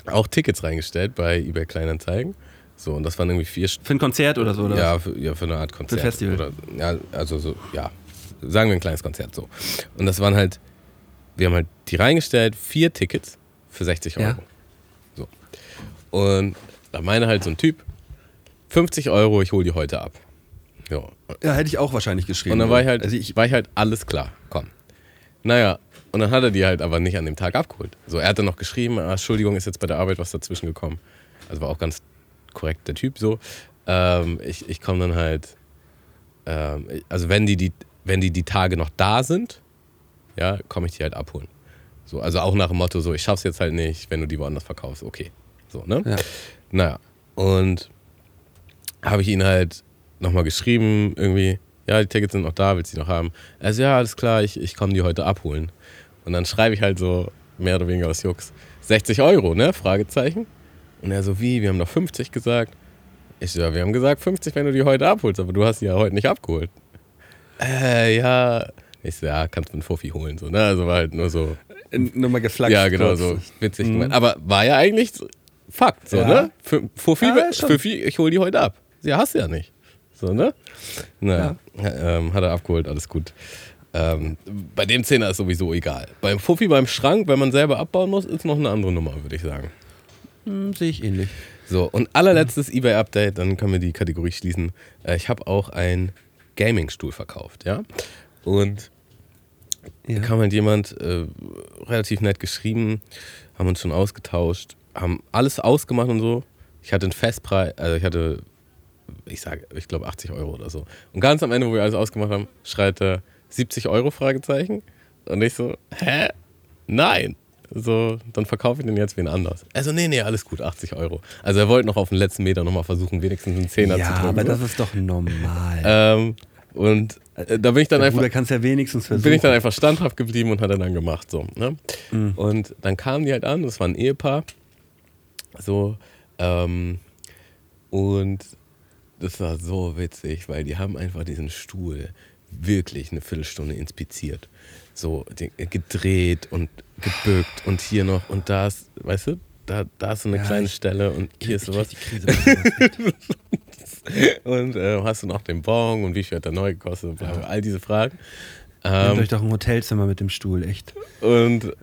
auch Tickets reingestellt bei eBay Kleinanzeigen. So, und das waren irgendwie vier St Für ein Konzert oder so, oder? ja, für, ja, für eine Art Konzert. Festival. Oder, ja, also so, ja, sagen wir ein kleines Konzert so. Und das waren halt, wir haben halt die reingestellt, vier Tickets für 60 Euro. Ja. So. Und da meine halt so ein Typ, 50 Euro, ich hole die heute ab. Ja. Ja, hätte ich auch wahrscheinlich geschrieben. Und dann war ich halt, Also ich, war ich halt alles klar, komm. Naja, und dann hat er die halt aber nicht an dem Tag abgeholt. So, er hat dann noch geschrieben, ah, Entschuldigung, ist jetzt bei der Arbeit was dazwischen gekommen. Also war auch ganz korrekt der Typ so. Ähm, ich ich komme dann halt, ähm, also wenn die, die, wenn die die Tage noch da sind, ja, komme ich die halt abholen. So, also auch nach dem Motto, so, ich schaff's jetzt halt nicht, wenn du die woanders verkaufst, okay. So, ne? Ja. Naja, und habe ich ihn halt nochmal geschrieben, irgendwie, ja, die Tickets sind noch da, willst du die noch haben? Also ja, alles klar, ich, ich komme die heute abholen. Und dann schreibe ich halt so, mehr oder weniger aus Jux, 60 Euro, ne? Fragezeichen. Und er so, wie, wir haben doch 50 gesagt. Ich so, ja, wir haben gesagt 50, wenn du die heute abholst, aber du hast die ja heute nicht abgeholt. Äh, ja. Ich so, ja, kannst mit Fuffi holen, so, ne? Also war halt nur so, nochmal geflaggt. ja, genau, so witzig Mhm. gemeint. Aber war ja eigentlich Fakt, so, Ja. ne? Fuffi, Ja. Fuffi, ich hol die heute ab. Ja, hast du ja nicht. So, ne? Naja, ähm, hat er abgeholt, alles gut. Ähm, bei dem Zehner ist sowieso egal. Beim Fuffi beim Schrank, wenn man selber abbauen muss, ist noch eine andere Nummer, würde ich sagen. Hm, Sehe ich ähnlich. So, und allerletztes eBay-Update, dann können wir die Kategorie schließen. Äh, ich habe auch einen Gaming-Stuhl verkauft, ja? Und Ja. da kam halt jemand, äh, relativ nett geschrieben, haben uns schon ausgetauscht, haben alles ausgemacht und so. Ich hatte einen Festpreis, also ich hatte, ich sage, ich glaube 80 Euro oder so. Und ganz am Ende, wo wir alles ausgemacht haben, schreit er 70 Euro Fragezeichen. Und ich so, hä? Nein. So, dann verkaufe ich den jetzt wen anders. Also, nee, nee, alles gut, 80 Euro. Also er wollte noch auf den letzten Meter nochmal versuchen, wenigstens einen Zehner Ja, zu drücken. aber so. das ist doch normal. ähm, und äh, da bin ich dann Der einfach Bruder kann es ja wenigstens versuchen. bin ich dann einfach standhaft geblieben und hat er dann gemacht. So, ne? Mhm. Und dann kamen die halt an, das war ein Ehepaar. So, ähm, und das war so witzig, weil die haben einfach diesen Stuhl wirklich eine Viertelstunde inspiziert. So den, gedreht und gebückt und hier noch und da ist, weißt du, da, da ist so eine Ja, kleine ich- Stelle und hier ist Ich sowas. die Krise. Und äh, hast du noch den Bon und wie viel hat der neu gekostet? und bla, bla, All diese Fragen. Nehmt Ähm, euch doch ein Hotelzimmer mit dem Stuhl, echt. Und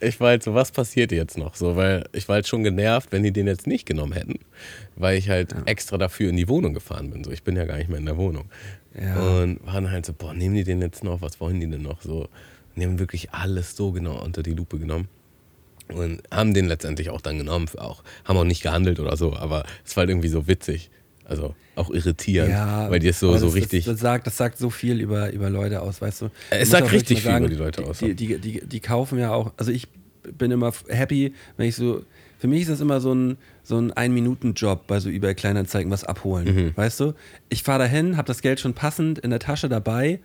ich war halt so, was passiert jetzt noch? So, weil ich war halt schon genervt, wenn die den jetzt nicht genommen hätten, weil ich halt extra dafür in die Wohnung gefahren bin. So, ich bin ja gar nicht mehr in der Wohnung. Ja. Und waren halt so, boah, nehmen die den jetzt noch? Was wollen die denn noch? So, die haben wirklich alles so genau unter die Lupe genommen. Und haben den letztendlich auch dann genommen, auch, haben auch nicht gehandelt oder so, aber es war halt irgendwie so witzig. Also auch irritierend, weil die es so, so das, richtig. Das, das, sagt, das sagt so viel über, über Leute aus, weißt du. Es Man muss sagt richtig viel über die Leute aus, Die, die, die, die kaufen ja auch, also ich bin immer happy, wenn ich so, für mich ist das immer so ein, so ein Ein-Minuten-Job bei so eBay Kleinanzeigen, was abholen, Mhm. weißt du. Ich fahre dahin, habe das Geld schon passend in der Tasche dabei,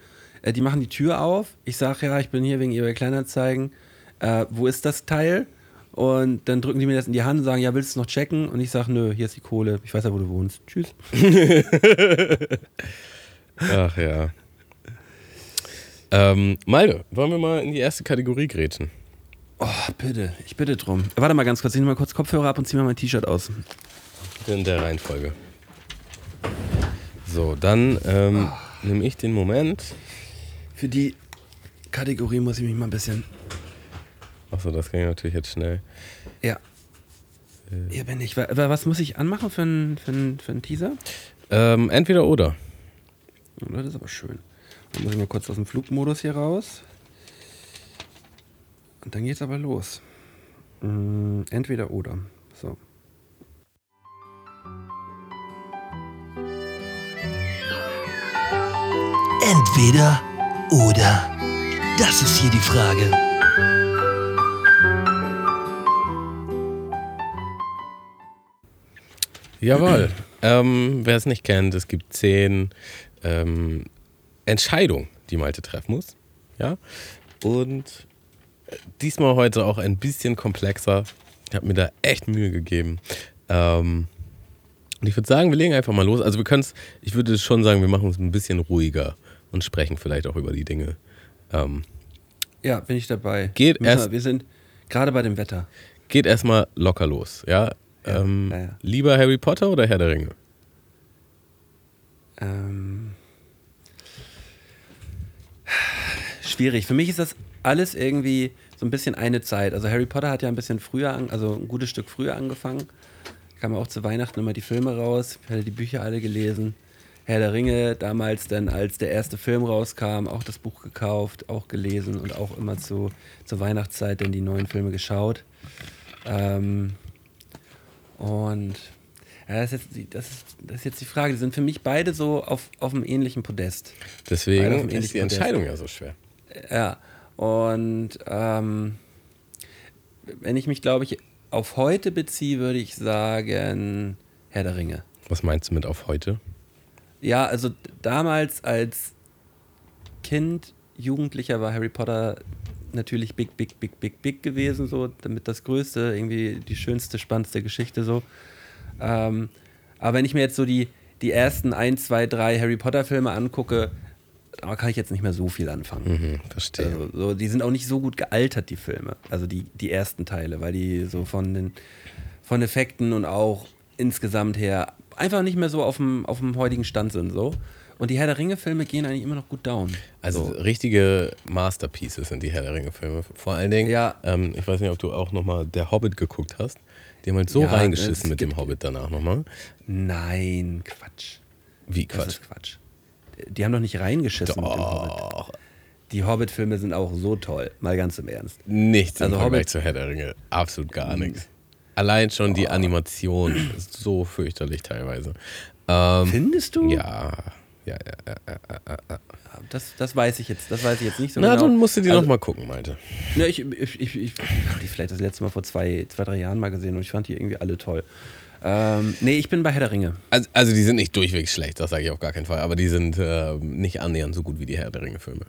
äh, die machen die Tür auf, ich sage, ja, ich bin hier wegen eBay Kleinanzeigen, äh, wo ist das Teil? Und dann drücken die mir das in die Hand und sagen, ja, willst du es noch checken? Und ich sage, nö, hier ist die Kohle, ich weiß ja, wo du wohnst. Tschüss. Ach ja. Ähm, Malte, wollen wir mal in die erste Kategorie grätschen? Oh, bitte, ich bitte drum. Warte mal ganz kurz, ich nehme mal kurz Kopfhörer ab und ziehe mal mein T-Shirt aus. In der Reihenfolge. So, dann ähm, nehme ich den Moment. Für die Kategorie muss ich mich mal ein bisschen. Achso, das ich natürlich jetzt schnell. Ja. Hier bin ich. Wa- wa- Was muss ich anmachen für einen für einen- für einen Teaser? Ähm, entweder oder. Das ist aber schön. Dann muss ich mal kurz aus dem Flugmodus hier raus. Und dann geht's aber los. Mm, Entweder oder. So. Entweder oder. Das ist hier die Frage. Jawohl. ähm, wer es nicht kennt, es gibt zehn ähm, Entscheidungen, die Malte treffen muss. Ja. Und diesmal heute auch ein bisschen komplexer. Ich habe mir da echt Mühe gegeben. Ähm, und ich würde sagen, wir legen einfach mal los. Also wir können es, ich würde schon sagen, wir machen es ein bisschen ruhiger und sprechen vielleicht auch über die Dinge. Ähm, Ja, bin ich dabei. Geht Müssen erst- Wir, wir sind Gerade bei dem Wetter. Geht erstmal locker los, ja? Ja, ähm, ja, ja. Lieber Harry Potter oder Herr der Ringe? Ähm, schwierig. Für mich ist das alles irgendwie so ein bisschen eine Zeit. Also Harry Potter hat ja ein bisschen früher, an, also ein gutes Stück früher angefangen. Kam auch zu Weihnachten immer die Filme raus. Ich hatte die Bücher alle gelesen. Herr der Ringe, damals dann, als der erste Film rauskam, auch das Buch gekauft, auch gelesen und auch immer zu, zur Weihnachtszeit dann die neuen Filme geschaut. Ähm, und ja, das, ist jetzt, die- das, ist, das ist jetzt die Frage. Die sind für mich beide so auf, auf einem ähnlichen Podest. Deswegen ist die Podest. Entscheidung ja so schwer. Ja, und ähm, wenn ich mich, glaube ich, auf heute beziehe, würde ich sagen Herr der Ringe. Was meinst du mit auf heute? Ja, also damals als Kind, Jugendlicher war Harry Potter natürlich big, big, big, big, big gewesen, so damit das Größte, irgendwie die schönste, spannendste Geschichte so. Ähm, aber wenn ich mir jetzt so die, die ersten ein, zwei, drei Harry Potter Filme angucke, da kann ich jetzt nicht mehr so viel anfangen. Mhm, verstehe. Also, so, die sind auch nicht so gut gealtert, die Filme. Also die, die ersten Teile, weil die so von den von Effekten und auch insgesamt her einfach nicht mehr so auf dem, auf dem heutigen Stand sind. So. Und die Herr der Ringe-Filme gehen eigentlich immer noch gut down. Also so. richtige Masterpieces sind die Herr der Ringe-Filme. Vor allen Dingen, Ja. ähm, ich weiß nicht, ob du auch nochmal Der Hobbit geguckt hast. Die haben halt so Ja, reingeschissen es mit dem Hobbit danach nochmal. Nein, Quatsch. Wie Das Quatsch. ist Quatsch. Die haben doch nicht reingeschissen mit dem Hobbit. Doch. Die Hobbit-Filme sind auch so toll, mal ganz im Ernst. Nichts Also im Vergleich Hobbit- zu Herr der Ringe. Absolut gar nichts. Allein schon die Animation ist so fürchterlich teilweise. Ähm, Findest du? ja. Ja, ja, ja. Das, das weiß ich jetzt, das weiß ich jetzt nicht so Na, genau. dann musst du die Also- noch mal gucken, Malte. Ja, ich, ich, ich, ich habe die vielleicht das letzte Mal vor zwei, zwei, drei Jahren mal gesehen und ich fand die irgendwie alle toll. Ähm, nee, ich bin bei Herr der Ringe. Also, also die sind nicht durchweg schlecht, das sage ich auf gar keinen Fall. Aber die sind äh, nicht annähernd so gut wie die Herr der Ringe-Filme.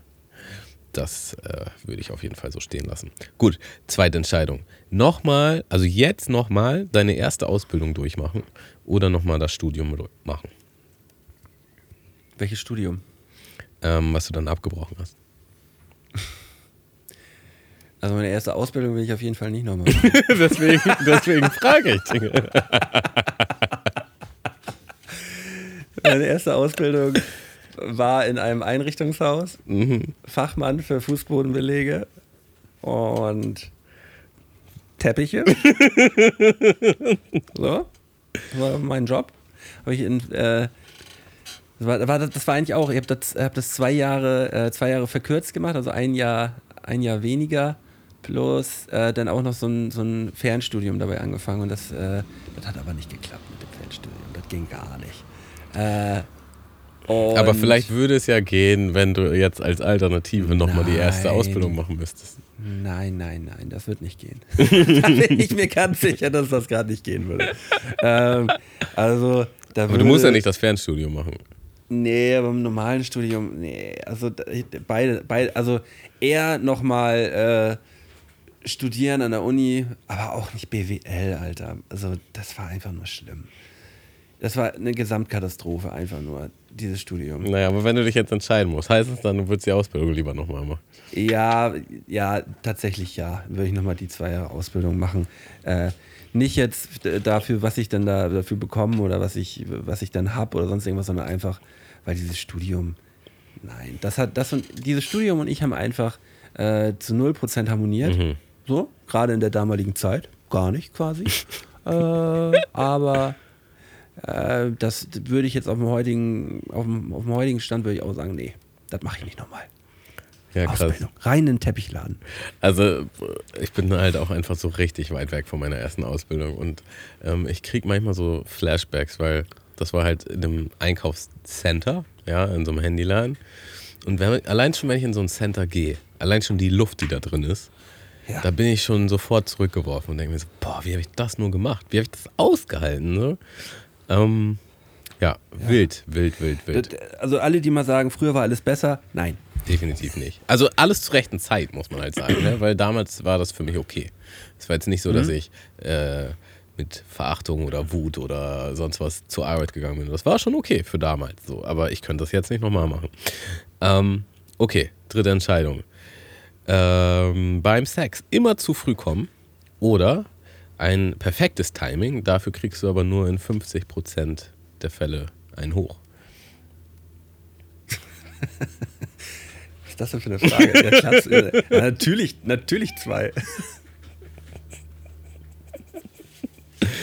Das äh, würde ich auf jeden Fall so stehen lassen. Gut, zweite Entscheidung. Nochmal, also jetzt nochmal deine erste Ausbildung durchmachen oder nochmal das Studium machen, Welches Studium? ähm, was du dann abgebrochen hast. Also meine erste Ausbildung will ich auf jeden Fall nicht nochmal machen. deswegen, deswegen frage ich dich. meine erste Ausbildung war in einem Einrichtungshaus. Fachmann für Fußbodenbelege und Teppiche. so, das war mein Job. Habe ich in, äh, das war, war, das war eigentlich auch, ich habe das, hab das zwei Jahre, äh, zwei Jahre verkürzt gemacht, also ein Jahr, ein Jahr weniger, plus äh, dann auch noch so ein, so ein Fernstudium dabei angefangen und das, äh, das hat aber nicht geklappt mit dem Fernstudium, das ging gar nicht. Äh, Aber und- vielleicht würde es ja gehen, wenn du jetzt als Alternative nochmal die erste. Ausbildung machen müsstest. Nein, nein, nein, das wird nicht gehen. da bin ich mir ganz sicher, dass das gerade nicht gehen würde. ähm, also, da Aber würde, du musst ja nicht das Fernstudium machen. Nee, aber im normalen Studium, nee, also beide, beide also eher nochmal äh, studieren an der Uni, aber auch nicht BWL, Alter. Also das war einfach nur schlimm. Das war eine Gesamtkatastrophe, einfach nur, dieses Studium. Naja, aber wenn du dich jetzt entscheiden musst, heißt es dann, du würdest die Ausbildung lieber nochmal machen. Ja, ja, tatsächlich ja. Würde ich nochmal die zwei Jahre Ausbildung machen. Äh, nicht jetzt äh, dafür, was ich dann da dafür bekomme oder was ich, was ich dann habe oder sonst irgendwas, sondern einfach, weil dieses Studium, nein, das hat, das und dieses Studium und ich haben einfach äh, zu 0% harmoniert. So, gerade in der damaligen Zeit. Gar nicht quasi. äh, aber äh, das würde ich jetzt auf dem heutigen, auf dem, auf dem heutigen Stand würde ich auch sagen, nee, das mache ich nicht nochmal. Ja, krass. Ausbildung. Rein in den Teppichladen. Also ich bin halt auch einfach so richtig weit weg von meiner ersten Ausbildung und ähm, ich kriege manchmal so Flashbacks, weil das war halt in einem Einkaufscenter, ja, in so einem Handyladen. Und wenn, allein schon, wenn ich in so ein Center gehe, allein schon die Luft, die da drin ist, Ja. da bin ich schon sofort zurückgeworfen und denke mir so, boah, wie habe ich das nur gemacht? Wie habe ich das ausgehalten? So? Ähm, ja, wild, wild, wild, wild. Das- Also alle, die mal sagen, früher war alles besser, nein. Definitiv nicht. Also alles zur rechten Zeit, muss man halt sagen, ne? weil damals war das für mich okay. Es war jetzt nicht so, dass ich äh, mit Verachtung oder Wut oder sonst was zur Arbeit gegangen bin. Das war schon okay für damals so, aber ich könnte das jetzt nicht nochmal machen. Ähm, okay, dritte Entscheidung. Ähm, beim Sex immer zu früh kommen oder ein perfektes Timing, dafür kriegst du aber nur in 50% der Fälle ein Hoch. Was ist das denn für eine Frage? Schatz, äh, ja, natürlich, natürlich zwei.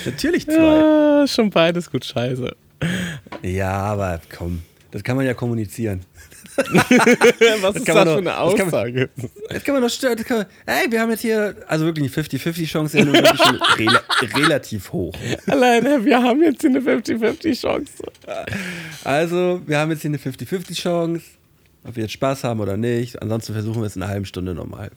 natürlich zwei. Ah, schon beides gut scheiße. Ja, aber komm, das kann man ja kommunizieren. Was ist das man für eine das kann man- Aussage? Das kann man. Das kann man, ey, wir haben jetzt hier, also wirklich eine 50-50-Chance, ja rela relativ hoch. Alleine, wir haben jetzt hier eine 50-50 Chance. Also, wir haben jetzt hier eine 50-50-Chance, ob wir jetzt Spaß haben oder nicht. Ansonsten versuchen wir es in einer halben Stunde nochmal.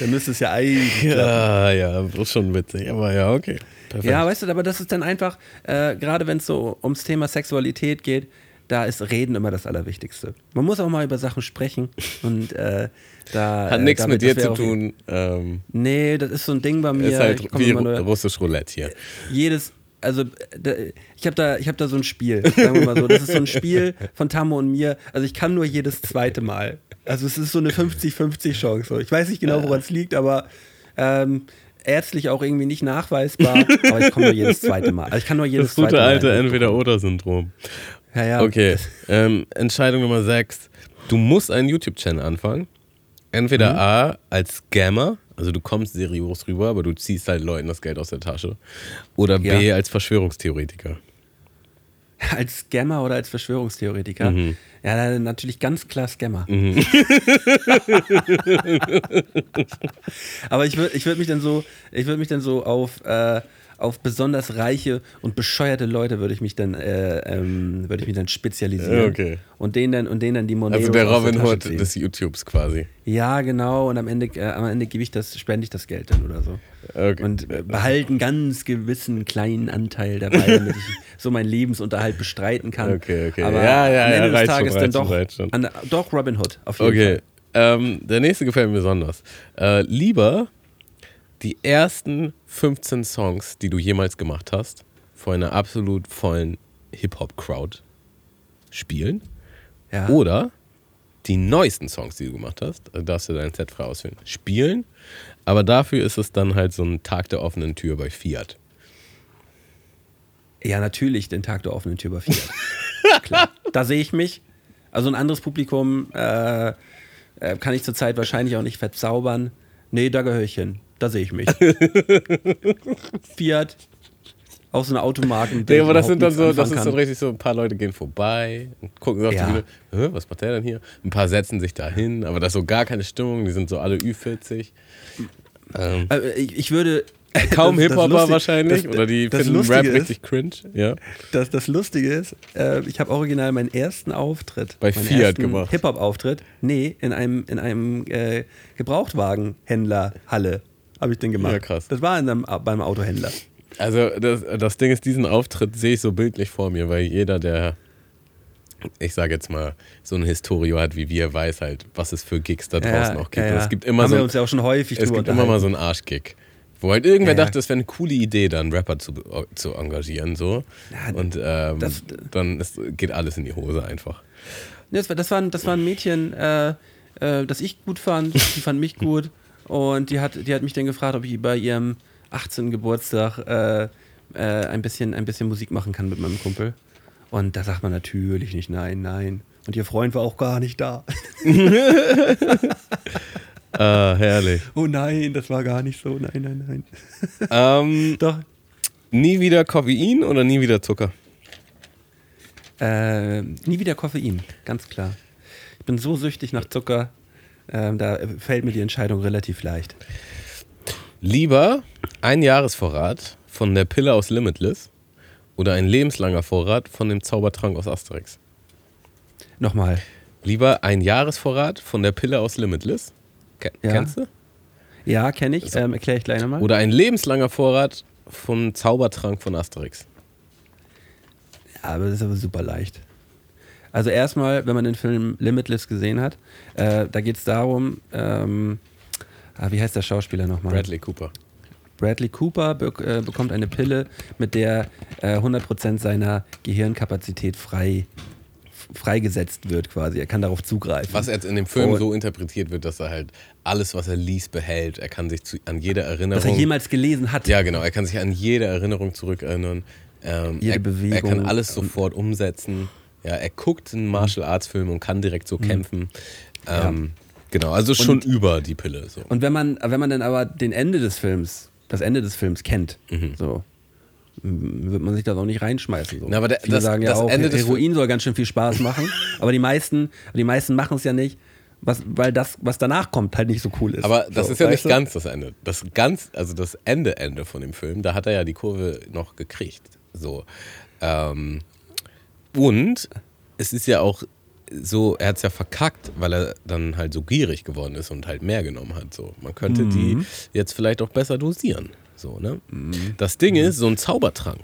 Dann müsste es ja eigentlich. Ja, ja, ist schon witzig, aber ja, okay. Perfekt. Ja, weißt du, aber das ist dann einfach, äh, gerade wenn es so ums Thema Sexualität geht, da ist Reden immer das Allerwichtigste. Man muss auch mal über Sachen sprechen und äh, da. Hat äh, nichts damit- mit dir zu tun. Ähm, Nee, das ist so ein Ding bei mir. ist halt wie nur- russisch Roulette hier. jedes, also da, ich habe da, ich habe da so ein Spiel, sagen wir mal so. Das ist so ein Spiel von Tammo und mir. Also ich kann nur jedes zweite Mal. Also es ist so eine 50-50 Chance. So. Ich weiß nicht genau, woran es liegt, aber ähm, ärztlich auch irgendwie nicht nachweisbar. aber ich komme nur jedes zweite Mal. Also ich kann nur jedes Das gute zweite Mal. alte Entweder-Oder-Syndrom. Ja, ja. Okay, ähm, Entscheidung Nummer 6. Du musst einen YouTube-Channel anfangen. Entweder Mhm. A, als Scammer, also du kommst seriös rüber, aber du ziehst halt Leuten das Geld aus der Tasche. Oder B, Ja. als Verschwörungstheoretiker. Als Scammer oder als Verschwörungstheoretiker. Mhm. Ja, natürlich ganz klar Scammer. Aber ich würde ich würd mich dann so, ich würde mich dann so auf, äh, auf besonders reiche und bescheuerte Leute würde ich mich dann, äh, ähm, würde ich mich dann spezialisieren. Okay. Und denen dann, und denen dann die Moneros Also der Robin Hood ziehen. des YouTubes quasi. Ja, genau. Und am Ende, äh, am Ende gebe ich das, spende ich das Geld dann oder so. Okay. Und äh, behalte einen ganz gewissen kleinen Anteil dabei, damit ich so meinen Lebensunterhalt bestreiten kann. Okay, okay. Aber Ja, ja, am ja, Ende des reicht Tages schon, dann doch. An, doch Robin Hood, auf jeden Okay, Fall. ähm, der nächste gefällt mir besonders. Äh, lieber die ersten 15 Songs, die du jemals gemacht hast, vor einer absolut vollen Hip-Hop-Crowd spielen. Ja. Oder die neuesten Songs, die du gemacht hast, also darfst du dein Set frei auswählen, spielen. Aber dafür ist es dann halt so ein Tag der offenen Tür bei Fiat. Ja, natürlich den Tag der offenen Tür bei Fiat. Klar. Da sehe ich mich. Also ein anderes Publikum äh, äh, kann ich zurzeit wahrscheinlich auch nicht verzaubern. Nee, da gehöre ich hin. Da sehe ich mich. Fiat. Auch so eine Automarken. Nee, aber das sind dann so, das ist so kann. richtig so, ein paar Leute gehen vorbei und gucken so auf Ja. die Hä, was macht der denn hier? Ein paar setzen sich da hin, aber das ist so gar keine Stimmung, die sind so alle Ü40. Ähm, Äh, ich, würde. kaum Hip-Hopper wahrscheinlich das- oder die das finden Lustige Rap ist- richtig cringe. Ja. Das, das Lustige ist, äh, ich habe original meinen ersten Auftritt. Bei Fiat gemacht. Hip-Hop-Auftritt. Nee, in einem, in einem äh, Gebrauchtwagenhändler-Halle habe ich den gemacht. Ja, krass. Das war in einem, beim Autohändler. Also das, das Ding ist, diesen Auftritt sehe ich so bildlich vor mir, weil jeder, der, ich sage jetzt mal, so eine Historie hat wie wir, weiß halt, was es für Gigs da draußen auch gibt. Und es gibt immer Haben so wir uns ja auch schon häufig Es gibt immer mal so einen Arschkick. Wo halt irgendwer Ja, ja. dachte, es wäre eine coole Idee, da einen Rapper zu, zu engagieren. So. Ja, Und ähm, das- dann ist, geht alles in die Hose einfach. Das war, das, war, ein- das war ein Mädchen, äh, äh, das ich gut fand. Die fand mich gut. Und die hat, die hat mich dann gefragt, ob ich bei ihrem 18. Geburtstag äh, äh, ein, bisschen, ein bisschen Musik machen kann mit meinem Kumpel. Und da sagt man natürlich nicht nein, nein. Und ihr Freund war auch gar nicht da. Ah, herrlich. Oh nein, das war gar nicht so. Nein, nein, nein. ähm, Doch. nie wieder Koffein oder nie wieder Zucker? Äh, nie wieder Koffein, ganz klar. Ich bin so süchtig nach Zucker. Ähm, da fällt mir die Entscheidung relativ leicht. Lieber ein Jahresvorrat von der Pille aus Limitless oder ein lebenslanger Vorrat von dem Zaubertrank aus Asterix? Nochmal. Lieber ein Jahresvorrat von der Pille aus Limitless. Ke Ja. Kennst du? Ja, kenne ich. Ähm, Erkläre ich gleich nochmal. Oder ein lebenslanger Vorrat vom Zaubertrank von Asterix. Ja, aber das ist aber super leicht. Also erstmal, wenn man den Film Limitless gesehen hat, äh, da geht es darum, ähm, ah, wie heißt der Schauspieler nochmal? Bradley Cooper. Bradley Cooper be äh, bekommt eine Pille, mit der äh, 100% seiner Gehirnkapazität frei, freigesetzt wird quasi. Er kann darauf zugreifen. Was jetzt in dem Film Und- so interpretiert wird, dass er halt alles, was er liest, behält. Er kann sich zu, an jede Erinnerung. was er jemals gelesen hat. Ja, genau. Er kann sich an jede Erinnerung zurückerinnern. Ähm, Jede er, Bewegung. Er kann alles sofort umsetzen. Ja, er guckt einen Martial Arts Film und kann direkt so kämpfen. Ähm, Genau, also schon über die Pille. So. Und wenn man, wenn man dann aber den Ende des Films, das Ende des Films kennt, Mhm. so, m- wird man sich da auch nicht reinschmeißen. So. Na, aber der- Viele das- sagen ja das auch, Ende Heroin soll ganz schön viel Spaß machen, aber die meisten, die meisten machen es ja nicht, was, weil das, was danach kommt, halt nicht so cool ist. Aber das so, ist ja nicht du? ganz das Ende. Das ganz, also das Ende, Ende von dem Film, da hat er ja die Kurve noch gekriegt. So. Ähm, und es ist ja auch so, er hat es ja verkackt, weil er dann halt so gierig geworden ist und halt mehr genommen hat. So. Man könnte die jetzt vielleicht auch besser dosieren. So, ne? Das Ding ist, so ein Zaubertrank.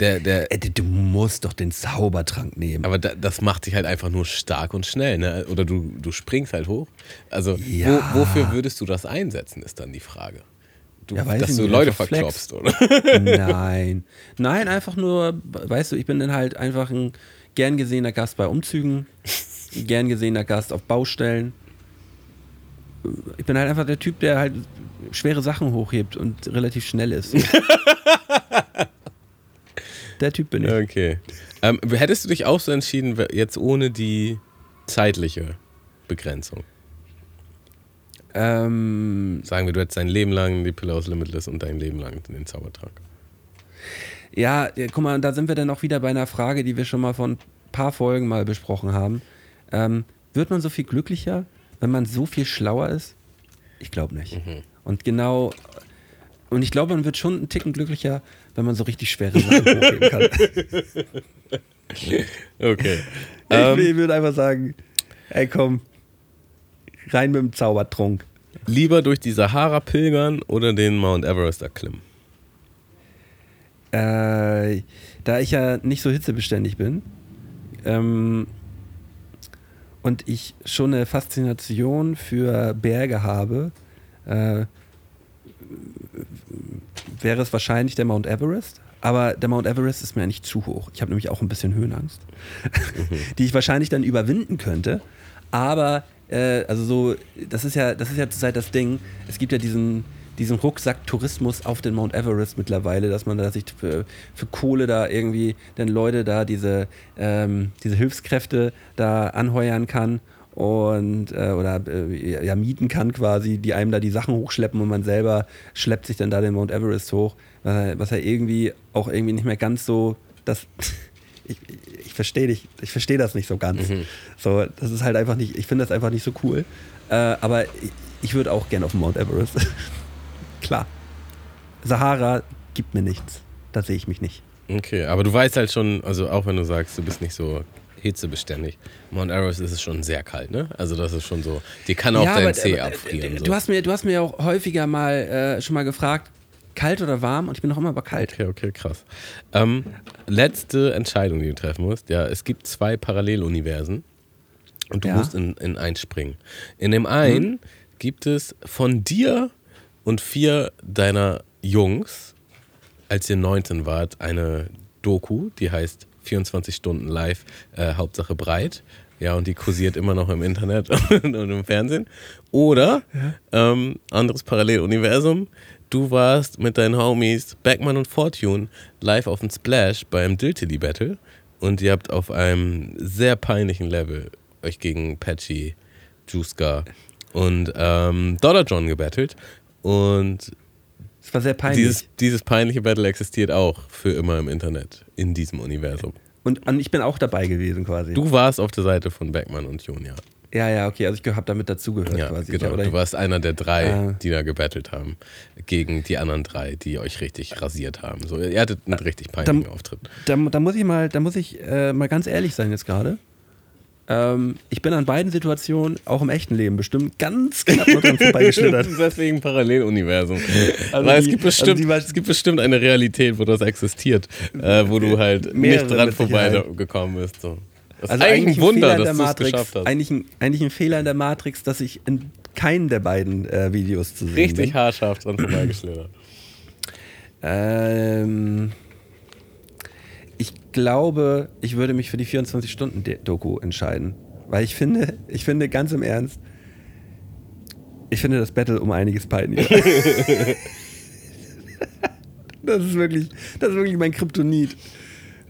Der, der, du musst doch den Zaubertrank nehmen. aber da, das macht dich halt einfach nur stark und schnell, ne? Oder du, du springst halt hoch. Also, Ja. wo, wofür würdest du das einsetzen, ist dann die Frage. Du, Ja, dass du Leute Flex. verklopst, oder? Nein. Nein, einfach nur, weißt du, ich bin dann halt einfach ein gern gesehener Gast bei Umzügen, gern gesehener Gast auf Baustellen. Ich bin halt einfach der Typ, der halt schwere Sachen hochhebt und relativ schnell ist. der Typ bin ich. Okay. Ähm, hättest du dich auch so entschieden, jetzt ohne die zeitliche Begrenzung? Ähm, Sagen wir, du hättest dein Leben lang die Pille aus Limitless und dein Leben lang den Zaubertrank. ja, guck mal, da sind wir dann auch wieder bei einer Frage, die wir schon mal vor ein paar Folgen mal besprochen haben. Ähm, wird man so viel glücklicher, wenn man so viel schlauer ist? Ich glaube nicht. Und genau, und ich glaube, man wird schon einen Ticken glücklicher, wenn man so richtig schwere Sachen hochheben kann. Okay. ich, Ähm, ich würde einfach sagen, ey komm, rein mit dem Zaubertrunk. lieber durch die Sahara pilgern oder den Mount Everest erklimmen? Äh, da ich ja nicht so hitzebeständig bin ähm, und ich schon eine Faszination für Berge habe, äh, wäre es wahrscheinlich der Mount Everest. Aber der Mount Everest ist mir ja nicht zu hoch. Ich habe nämlich auch ein bisschen Höhenangst, die ich wahrscheinlich dann überwinden könnte. Aber äh, also so, das ist ja, das ist ja zurzeit das Ding. Es gibt ja diesen, diesen Rucksack-Tourismus auf den Mount Everest mittlerweile, dass man da sich für, für Kohle da irgendwie dann Leute da diese, ähm, diese Hilfskräfte da anheuern kann und äh, oder äh, ja, mieten kann quasi, die einem da die Sachen hochschleppen und man selber schleppt sich dann da den Mount Everest hoch, was er irgendwie auch irgendwie nicht mehr ganz so das ich, ich verstehe dich, ich verstehe das nicht so ganz. So, das ist halt einfach nicht, ich finde das einfach nicht so cool. Äh, aber ich, ich würde auch gerne auf den Mount Everest. Klar. Sahara gibt mir nichts. Da sehe ich mich nicht. Okay, aber du weißt halt schon, also auch wenn du sagst, du bist nicht so hitzebeständig, Mount Everest ist es schon sehr kalt, ne? Also das ist schon so, dir kann auch dein aber- Zeh aber, abfrieren. äh, So. Du hast mir, du hast mir auch häufiger mal äh, schon mal gefragt, kalt oder warm? Und ich bin noch immer bei kalt. Okay, okay, krass. Ähm, letzte Entscheidung, die du treffen musst. Ja, es gibt zwei Paralleluniversen und du Ja. musst in, in eins springen. In dem einen gibt es von dir und vier deiner Jungs, als ihr 19 wart, eine Doku, die heißt 24 Stunden live, äh, Hauptsache breit. Ja, und die kursiert immer noch im Internet und im Fernsehen. Oder ähm, anderes Paralleluniversum. Du warst mit deinen Homies Backman und Fortune live auf dem Splash beim Diltily Battle und ihr habt auf einem sehr peinlichen Level euch gegen Patchy, Juiska und ähm, Dollar John gebettelt. Und Das war sehr peinlich. dieses, dieses peinliche Battle existiert auch für immer im Internet, in diesem Universum. und, ich bin auch dabei gewesen quasi. Du warst auf der Seite von Beckmann und Junior. Ja, ja, okay. Also ich habe damit dazugehört Ja, quasi. genau. Du warst einer der drei, Ah. die da gebettelt haben, gegen die anderen drei, die euch richtig rasiert haben. So, ihr hattet einen richtig peinlichen Dann- Auftritt. da, da muss ich mal, da muss ich äh, mal ganz ehrlich sein jetzt gerade. Ähm, ich bin an beiden Situationen, auch im echten Leben, bestimmt ganz knapp noch dran vorbeigeschlittert. Deswegen Paralleluniversum. Also Weil es die- gibt, also bestimmt, die war- es gibt bestimmt eine Realität, wo das existiert, äh, wo du halt nicht dran vorbeigekommen bist. So. Das Also ist eigentlich ein Wunder, Fehler in dass der du es Matrix, geschafft hast. Eigentlich ein, eigentlich ein Fehler in der Matrix, dass ich in keinen der beiden äh, Videos zu sehen Richtig bin. haarscharf dran vorbeigeschlittert. Ähm, ich glaube, ich würde mich für die 24-Stunden-Doku entscheiden. Weil ich finde, ich finde ganz im Ernst, ich finde das Battle um einiges peinlicher. das ist wirklich, das ist wirklich mein Kryptonit.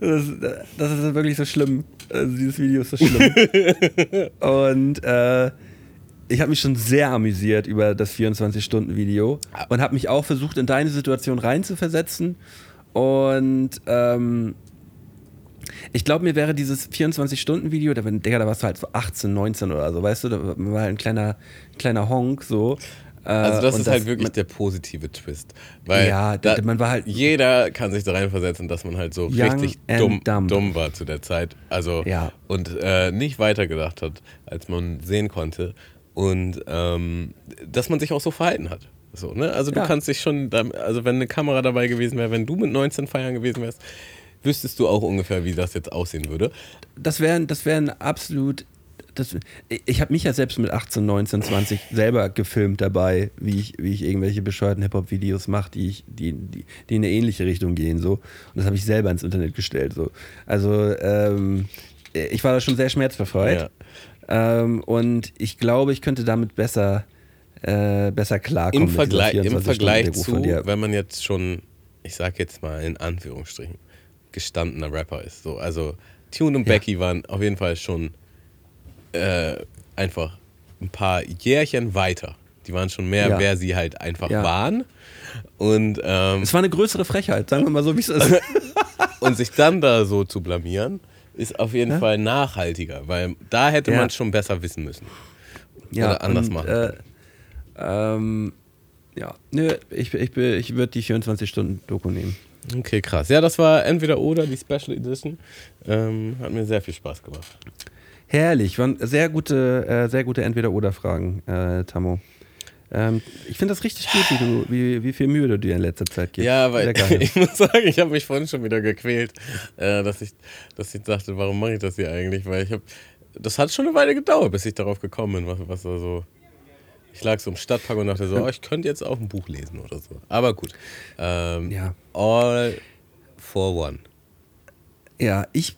Das, ist- das ist wirklich so schlimm. Also dieses Video ist so schlimm. und äh, ich habe mich schon sehr amüsiert über das 24-Stunden-Video und habe mich auch versucht, in deine Situation reinzuversetzen. Und ähm, ich glaube, mir wäre dieses 24-Stunden-Video, da, Digga, da warst du halt so 18, 19 oder so, weißt du, da war halt ein kleiner, kleiner Honk so. Äh, Also das und ist halt wirklich der positive Twist. Weil Ja, da, man war halt- jeder kann sich da reinversetzen, dass man halt so richtig dumm, dumm war zu der Zeit. Also Ja. und äh, nicht weitergedacht hat, als man sehen konnte. Und ähm, dass man sich auch so verhalten hat. So, ne? Also du Ja. kannst dich schon, also wenn eine Kamera dabei gewesen wäre, wenn du mit 19 feiern gewesen wärst, wüsstest du auch ungefähr, wie das jetzt aussehen würde. das wären das wären absolut das, ich habe mich ja selbst mit 18, 19, 20 selber gefilmt dabei, wie ich, wie ich irgendwelche bescheuerten Hip-Hop-Videos mache, die, ich- die, die, die in eine ähnliche Richtung gehen. So. Und das habe ich selber ins Internet gestellt. So. Also ähm, ich war da schon sehr schmerzbefreit. Ähm, und ich glaube, ich könnte damit besser, äh, besser klarkommen. Im Vergleich, im 24 Vergleich zu, wenn man jetzt schon, ich sag jetzt mal in Anführungsstrichen, gestandener Rapper ist. So, also Tune und Ja. Becky waren auf jeden Fall schon äh, einfach ein paar Jährchen weiter. Die waren schon mehr, Ja. wer sie halt einfach Ja. waren. Und, ähm, Es war eine größere Frechheit, sagen wir mal so, wie es ist. und sich dann da so zu blamieren, ist auf jeden Ja. Fall nachhaltiger, weil da hätte man schon besser wissen müssen. ja, Oder anders und, machen. Äh, ähm, ja, nö, ich, ich, ich würde die 24-Stunden-Doku nehmen. Okay, krass. Ja, das war entweder oder die Special Edition. Ähm, hat mir sehr viel Spaß gemacht. Herrlich, waren sehr gute, äh, sehr gute Entweder-Oder-Fragen, äh, Tammo. Ähm, ich finde das richtig gut, wie, du, wie, wie viel Mühe du dir in letzter Zeit gibst. Ja, weil ich muss sagen, ich habe mich vorhin schon wieder gequält, äh, dass, ich, dass ich dachte, warum mache ich das hier eigentlich? Weil ich habe, das hat schon eine Weile gedauert, bis ich darauf gekommen bin, was, was da so. Ich lag so im Stadtpark und dachte so, oh, ich könnte jetzt auch ein Buch lesen oder so. Aber gut. Ähm, Ja. All for one. Ja, ich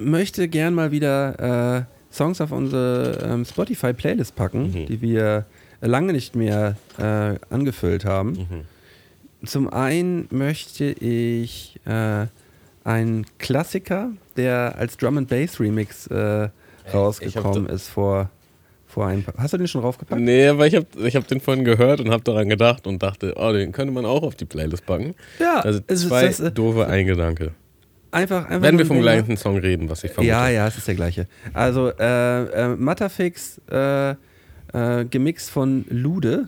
möchte gern mal wieder äh, Songs auf unsere ähm, Spotify-Playlist packen, Mhm. die wir lange nicht mehr äh, angefüllt haben. Mhm. Zum einen möchte ich äh, einen Klassiker, der als Drum and Bass Remix äh, rausgekommen ist vor, vor ein paar. Hast du den schon raufgepackt? Nee, aber ich habe ich hab den vorhin gehört und habe daran gedacht und dachte, oh, den könnte man auch auf die Playlist packen. Ja, Also es ist zwei das, äh, doofe Eingedanke. Einfach, einfach Wenn nur wir vom gleichen Song reden, was ich vermute. Ja, ja, es ist der gleiche. Also äh, äh, Matterfix äh, äh, gemixt von Lude.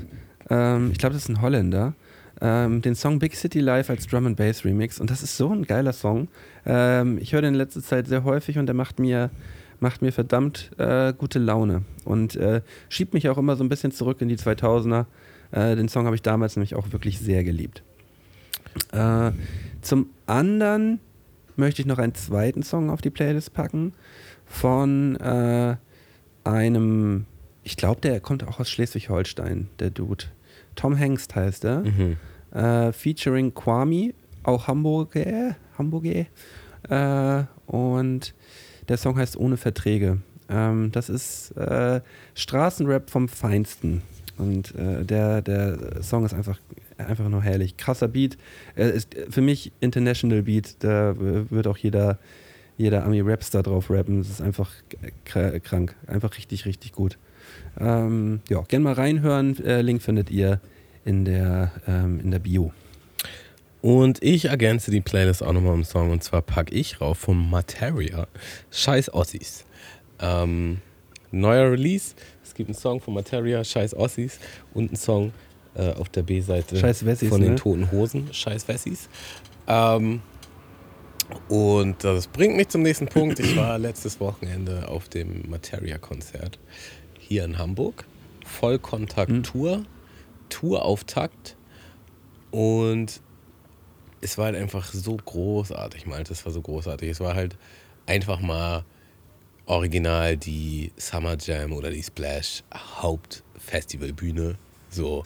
Ähm, ich glaube, das ist ein Holländer. Ähm, den Song Big City Life als Drum and Bass Remix. Und das ist so ein geiler Song. Ähm, ich höre den in letzter Zeit sehr häufig und der macht mir, macht mir verdammt äh, gute Laune. Und äh, schiebt mich auch immer so ein bisschen zurück in die 2000er. Äh, den Song habe ich damals nämlich auch wirklich sehr geliebt. Zum anderen möchte ich noch einen zweiten Song auf die Playlist packen von äh, einem, ich glaube, der kommt auch aus Schleswig-Holstein, der Dude. Tom Hengst heißt er. Mhm. Äh, featuring Kwame, auch Hamburger. Hamburger. Äh, und der Song heißt Ohne Verträge. Ähm, das ist äh, Straßenrap vom Feinsten. Und äh, der, der Song ist einfach, einfach nur herrlich. Krasser Beat. Er ist für mich International Beat. Da wird auch jeder, jeder Ami-Rapstar drauf rappen. Es ist einfach kr- krank. Einfach richtig, richtig gut. Ähm, ja, gerne mal reinhören. Äh, Link findet ihr in der, ähm, in der Bio. Und ich ergänze die Playlist auch nochmal im Song und zwar packe ich rauf von Materia. Scheiß Ossis. Ähm, neuer Release. Es gibt einen Song von Materia, Scheiß Ossis und einen Song äh, auf der B-Seite von den ne? Toten Hosen, Scheiß Wessis. Ähm, und das bringt mich zum nächsten Punkt. Ich war letztes Wochenende auf dem Materia-Konzert hier in Hamburg. Vollkontakt-Tour, Tourauftakt. Und es war halt einfach so großartig, Malte. Es war so großartig. Es war halt einfach mal original die Summer Jam oder die Splash Hauptfestivalbühne. So.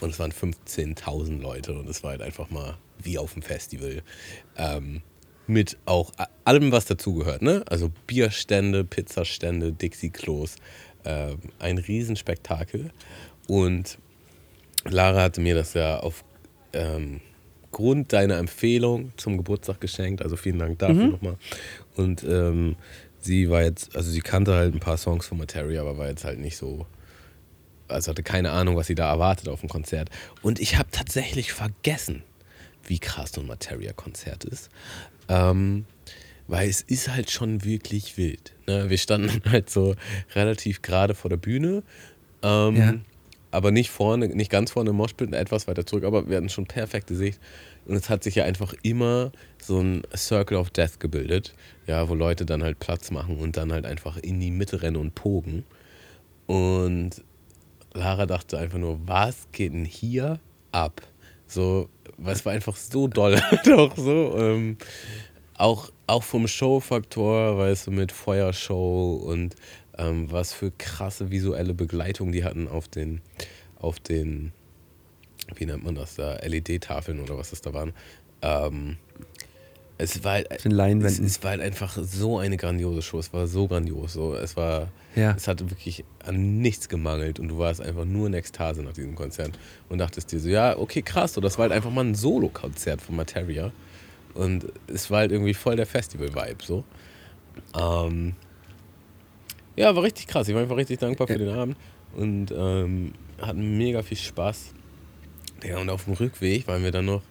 Und es waren 15.000 Leute und es war halt einfach mal wie auf dem Festival. Ähm, mit auch allem, was dazugehört. Ne? Also Bierstände, Pizzastände, Dixie-Klos. Ähm, ein Riesenspektakel. Und Lara hatte mir das ja auf ähm, Grund deiner Empfehlung zum Geburtstag geschenkt. Also vielen Dank dafür nochmal. Und ähm, sie war jetzt, also sie kannte halt ein paar Songs von Materia, aber war jetzt halt nicht so, also hatte keine Ahnung, was sie da erwartet auf dem Konzert. Und ich habe tatsächlich vergessen, wie krass so ein Materia-Konzert ist. Ähm, weil es ist halt schon wirklich wild. Ne? Wir standen halt so relativ gerade vor der Bühne. Ähm, Ja. Aber nicht vorne, nicht ganz vorne im Moshpit, etwas weiter zurück, aber wir hatten schon perfekte Sicht. Und es hat sich ja einfach immer so ein Circle of Death gebildet, ja, wo Leute dann halt Platz machen und dann halt einfach in die Mitte rennen und pogen. Und Lara dachte einfach nur, was geht denn hier ab? So, es war einfach so doll. Doch so. Ähm, auch, auch vom Showfaktor, weißt du, mit Feuershow und ähm, was für krasse visuelle Begleitung die hatten auf den, auf den, wie nennt man das da, LED-Tafeln oder was das da waren. Ähm, es war halt, den Leinwänden. es, es war halt einfach so eine grandiose Show. Es war so grandios. So. Es war, Ja. es hatte wirklich an nichts gemangelt und du warst einfach nur in Ekstase nach diesem Konzert und dachtest dir so, ja, okay, krass. So, das war halt einfach mal ein Solo-Konzert von Materia und es war halt irgendwie voll der Festival-Vibe. So. Ähm, ja, war richtig krass. Ich war einfach richtig dankbar für den Abend und ähm, hatten mega viel Spaß. Ja, und auf dem Rückweg waren wir dann noch,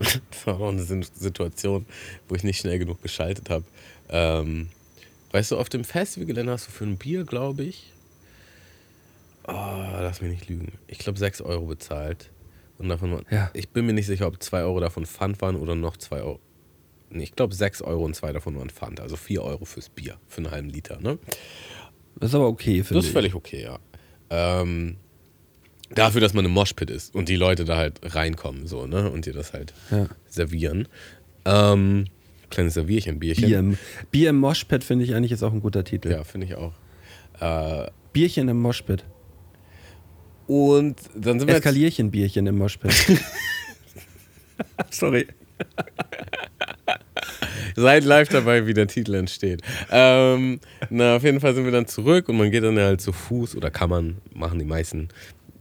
das war auch eine Situation, wo ich nicht schnell genug geschaltet habe. Ähm, weißt du, auf dem Festivalgelände hast du für ein Bier, glaube ich, oh, lass mich nicht lügen, ich glaube 6 Euro bezahlt. Und davon, waren- Ja. ich bin mir nicht sicher, ob 2 Euro davon Pfand waren oder noch 2 Euro. Nee, ich glaube 6 Euro und 2 davon waren Pfand, also 4 Euro fürs Bier, für einen halben Liter. Ne? Das ist aber okay, finde Das ich. ist völlig okay, ja. Ähm, dafür, dass man im Moshpit ist und die Leute da halt reinkommen so, ne? Und dir das halt Ja. servieren. Ähm, kleines Servierchen, Bierchen. Bier im, Bier im Moshpit finde ich eigentlich ist auch ein guter Titel. Ja, finde ich auch. Äh, Bierchen im Moshpit. und dann sind wir Eskalierchen Bierchen im Moshpit. Sorry. seid live dabei, wie der Titel entsteht. Ähm, na, auf jeden Fall sind wir dann zurück und man geht dann halt zu Fuß oder kann man, machen die meisten,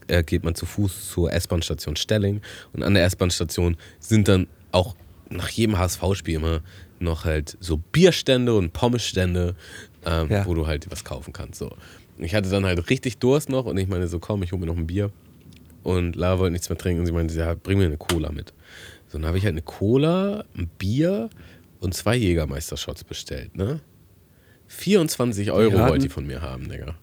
äh, geht man zu Fuß zur S-Bahn-Station Stelling und an der S-Bahn-Station sind dann auch nach jedem HSV-Spiel immer noch halt so Bierstände und Pommesstände, ähm, Ja. wo du halt was kaufen kannst. So. Ich hatte dann halt richtig Durst noch und ich meine so, komm, ich hole mir noch ein Bier. Und Lara wollte nichts mehr trinken und sie meinte, ja, bring mir eine Cola mit. So, dann habe ich halt eine Cola, ein Bier und zwei Jägermeister-Shots bestellt, ne? 24 Euro wollte die von mir haben, Digga.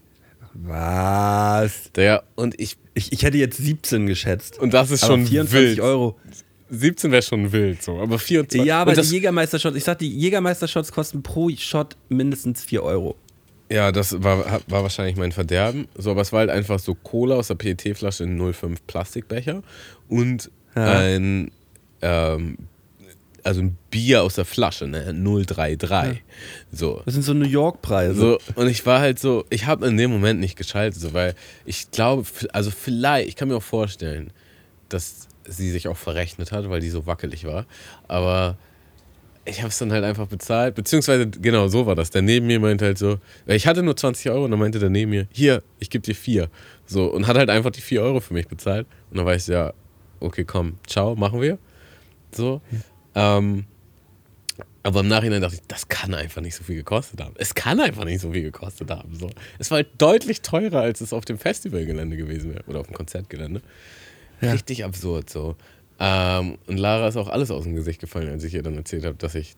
Was? Der, und ich, Ich, ich hätte jetzt 17 geschätzt. und das ist schon 24 wild. Euro. 17 wäre schon wild, so, aber 24 Ja, aber die Jägermeister-Shots, ich sag, die Jägermeister-Shots kosten pro Shot mindestens 4 Euro. Ja, das war, war wahrscheinlich mein Verderben. So, aber es war halt einfach so Cola aus der PET-Flasche in 05 Plastikbecher und Ja. ein, ähm, also ein Bier aus der Flasche, ne? 033. So. Das sind so New York-Preise. So, und ich war halt so, ich habe in dem Moment nicht geschaltet, so, weil ich glaube, also vielleicht, ich kann mir auch vorstellen, dass sie sich auch verrechnet hat, weil die so wackelig war. Aber ich habe es dann halt einfach bezahlt, beziehungsweise genau so war das. Der neben mir meinte halt so, ich hatte nur 20 Euro und dann meinte der neben mir, hier, ich gebe dir vier. So, und hat halt einfach die vier Euro für mich bezahlt. Und dann war ich so, ja, okay, komm, ciao, machen wir. So. Ähm, aber im Nachhinein dachte ich, das kann einfach nicht so viel gekostet haben. Es kann einfach nicht so viel gekostet haben. So. Es war halt deutlich teurer, als es auf dem Festivalgelände gewesen wäre. Oder auf dem Konzertgelände. Ja. Richtig absurd so. Ähm, und Lara ist auch alles aus dem Gesicht gefallen, als ich ihr dann erzählt habe, dass ich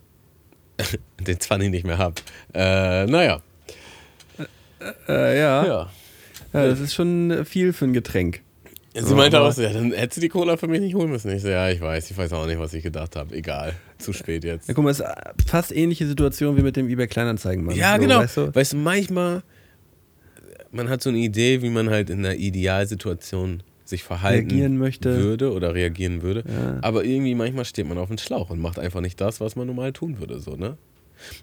den 20 nicht mehr habe. Äh, naja. Äh, ja. Ja. ja, das ist schon äh, viel für ein Getränk. Sie meinte auch so, ja, dann hättest du die Cola für mich nicht holen müssen. Ich so, ja, ich weiß, ich weiß auch nicht, was ich gedacht habe. Egal, zu spät jetzt. Ja, guck mal, es ist fast ähnliche Situation wie mit dem eBay Kleinanzeigen. Ja, so, genau. Weißt du? Weißt du, manchmal, man hat so eine Idee, wie man halt in einer Idealsituation sich verhalten Reagieren möchte. würde oder reagieren würde. Ja. Aber irgendwie manchmal steht man auf dem Schlauch und macht einfach nicht das, was man normal tun würde. So, ne?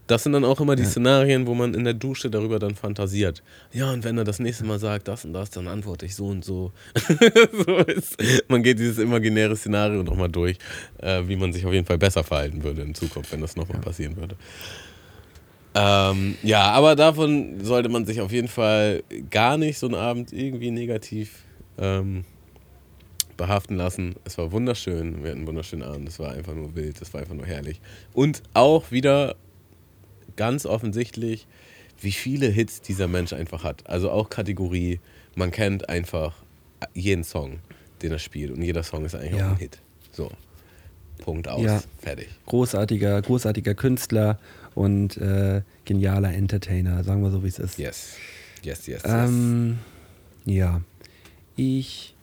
Das sind dann auch immer die Szenarien, wo man in der Dusche darüber dann fantasiert. Ja, und wenn er das nächste Mal sagt, das und das, dann antworte ich so und so. so ist, man geht dieses imaginäre Szenario nochmal durch, äh, wie man sich auf jeden Fall besser verhalten würde in Zukunft, wenn das nochmal passieren würde. Ähm, ja, aber davon sollte man sich auf jeden Fall gar nicht so einen Abend irgendwie negativ ähm, behaften lassen. Es war wunderschön. Wir hatten einen wunderschönen Abend. Es war einfach nur wild. Es war einfach nur herrlich. Und auch wieder ganz offensichtlich, wie viele Hits dieser Mensch einfach hat. Also auch Kategorie, man kennt einfach jeden Song, den er spielt. Und jeder Song ist eigentlich Ja. auch ein Hit. So. Punkt aus. Ja. Fertig. Großartiger, großartiger Künstler und äh, genialer Entertainer, sagen wir so, wie es ist. Yes. Yes, yes, yes. Ähm, ja. Ich,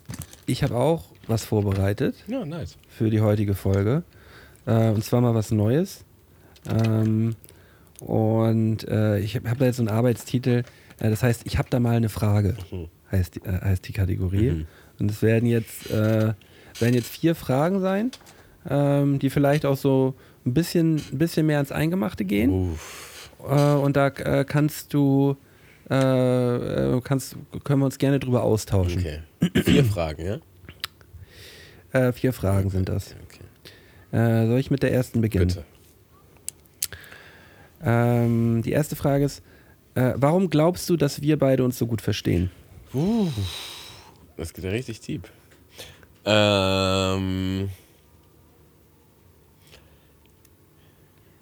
ich habe auch was vorbereitet ja, nice. für die heutige Folge. Äh, und zwar mal was Neues. Ähm, und äh, ich habe hab da jetzt so einen Arbeitstitel. Äh, das heißt, ich habe da mal eine Frage, heißt, die- äh, heißt die Kategorie. Mhm. Und es werden jetzt, äh, werden jetzt vier Fragen sein, ähm, die vielleicht auch so ein bisschen, ein bisschen mehr ans Eingemachte gehen. Äh, und da äh, kannst du, kannst, können wir uns gerne drüber austauschen. Okay. Vier Fragen, ja? Vier Fragen sind das. Okay. Soll ich mit der ersten beginnen? Bitte. Ähm, die erste Frage ist, äh, warum glaubst du, dass wir beide uns so gut verstehen? Uh, das geht ja richtig deep. Ähm,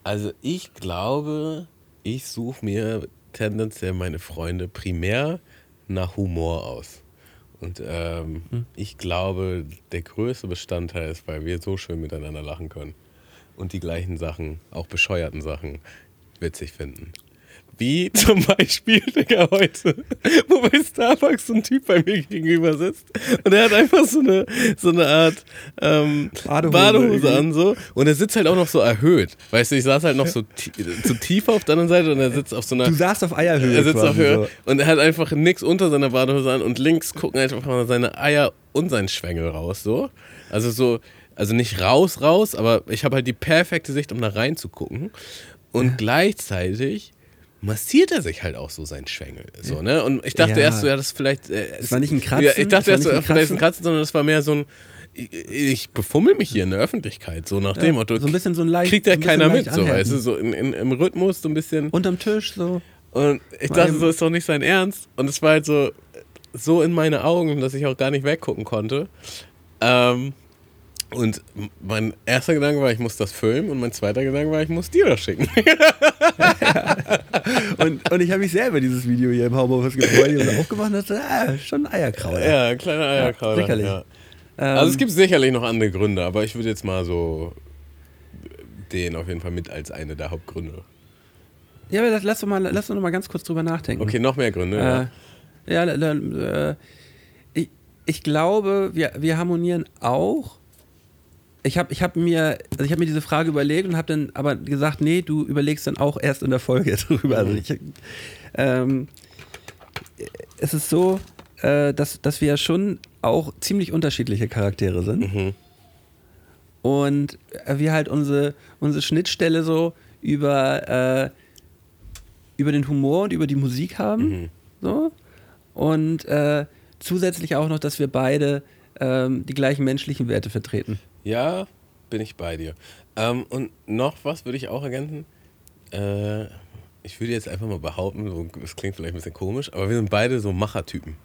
also ich glaube, ich suche mir tendenziell meine Freunde primär nach Humor aus. Und ähm, ich glaube, der größte Bestandteil ist, weil wir so schön miteinander lachen können und die gleichen Sachen, auch bescheuerten Sachen, witzig finden. Wie zum Beispiel, Digga, heute, wo bei Starbucks so ein Typ bei mir gegenüber sitzt und er hat einfach so eine, so eine Art ähm, Badehose Badehose, an so und er sitzt halt auch noch so erhöht. Weißt du, ich saß halt noch so, so tief auf der anderen Seite und er sitzt auf so einer... Du saßt auf Eierhöhe. Er sitzt auf Höhe so. und er hat einfach nichts unter seiner Badehose an und links gucken einfach mal seine Eier und sein Schwengel raus, so. Also so, also nicht raus, raus, aber ich habe halt die perfekte Sicht, um da reinzugucken. Und gleichzeitig massiert er sich halt auch so seinen Schwengel, so, ne? Und ich dachte Ja. erst so, ja, das ist vielleicht... Äh, Es war nicht ein Kratzen, Ja, ich dachte erst so, vielleicht ist ein Kratzen. Sondern es war mehr so ein... Ich, ich befummel mich hier in der Öffentlichkeit, so nach dem Motto. so ein bisschen so ein leicht- Kriegt ja so keiner mit, so, weißt du, so in, in, im Rhythmus so ein bisschen. Unterm Tisch so. Und ich Mal dachte so, ist doch nicht sein Ernst. Und es war halt so, so in meine Augen, dass ich auch gar nicht weggucken konnte. Ähm, und mein erster Gedanke war, ich muss das filmen. Und mein zweiter Gedanke war, ich muss dir das schicken. Und, und ich habe mich selber dieses Video hier im Homeoffice gefreut. Habe aufgemacht und dachte, ah, schon ein Eierkrauler. ja, ein kleiner Eierkrauler. sicherlich. Ja. Ähm, Also es gibt sicherlich noch andere Gründe, aber ich würde jetzt mal so den auf jeden Fall mit als eine der Hauptgründe. ja, aber lass- doch, mal, lass doch noch mal ganz kurz drüber nachdenken. Okay, noch mehr Gründe. Äh, ja. ja, äh, ich, ich glaube, wir, wir harmonieren auch. Ich habe ich hab mir, also ich hab mir diese Frage überlegt und habe dann aber gesagt, nee, du überlegst dann auch erst in der Folge drüber. Also ich, ähm, es ist so, äh, dass, dass wir ja schon auch ziemlich unterschiedliche Charaktere sind. Mhm. Und äh, wir halt unsere, unsere Schnittstelle so über, äh, über den Humor und über die Musik haben. Mhm. So. Und äh, zusätzlich auch noch, dass wir beide ähm, die gleichen menschlichen Werte vertreten. Ja, bin ich bei dir. Ähm, und noch was würde ich auch ergänzen. Äh, ich würde jetzt einfach mal behaupten, so, das klingt vielleicht ein bisschen komisch, aber wir sind beide so Machertypen.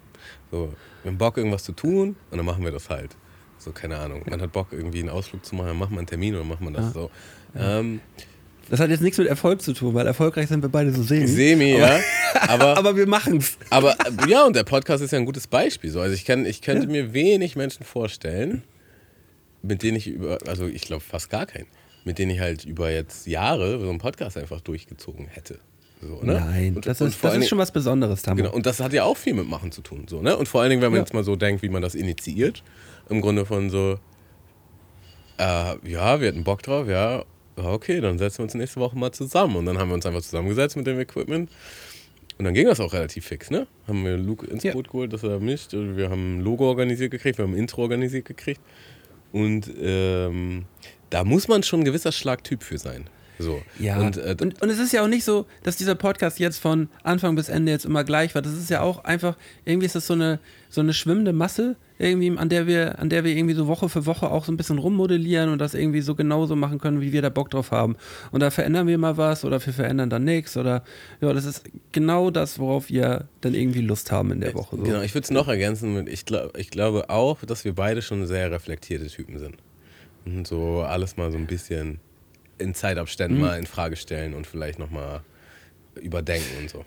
So, wir haben Bock, irgendwas zu tun und dann machen wir das halt. So, keine Ahnung. Man hat Bock, irgendwie einen Ausflug zu machen, dann macht man einen Termin oder macht man das so. Ähm, Das hat jetzt nichts mit Erfolg zu tun, weil erfolgreich sind wir beide so semi. Semi, ja. Aber, Aber wir machen's. aber ja, und der Podcast ist ja ein gutes Beispiel. So. Also ich, kann, ich könnte mir wenig Menschen vorstellen, mit denen ich über, also ich glaube fast gar keinen, mit denen ich halt über jetzt Jahre so einen Podcast einfach durchgezogen hätte. So, ne? Nein, und, das, und ist, das allen ist schon was Besonderes, Tamo. Genau, und das hat ja auch viel mit Machen zu tun. So, ne? Und vor allen Dingen, wenn man Ja. jetzt mal so denkt, wie man das initiiert, im Grunde von so, äh, ja, wir hatten Bock drauf, ja, ja, okay, dann setzen wir uns nächste Woche mal zusammen. Und dann haben wir uns einfach zusammengesetzt mit dem Equipment. Und dann ging das auch relativ fix, ne? Haben wir Luke ins Ja. Boot geholt, dass er mischt. Wir haben ein Logo organisiert gekriegt, wir haben ein Intro organisiert gekriegt. Und ähm, da muss man schon ein gewisser Schlagtyp für sein. So. Ja, Und, äh, und, und es ist ja auch nicht so, dass dieser Podcast jetzt von Anfang bis Ende jetzt immer gleich war. Das ist ja auch einfach, irgendwie ist das so eine, so eine schwimmende Masse, irgendwie, an der wir, an der wir irgendwie so Woche für Woche auch so ein bisschen rummodellieren und das irgendwie so genauso machen können, wie wir da Bock drauf haben. Und da verändern wir mal was oder wir verändern dann nichts oder ja, das ist genau das, worauf wir dann irgendwie Lust haben in der Woche. So. Genau, ich würde es noch ergänzen mit, ich, glaub, ich glaube auch, dass wir beide schon sehr reflektierte Typen sind. Und so alles mal so ein bisschen in Zeitabständen mal in Frage stellen und vielleicht nochmal überdenken und so.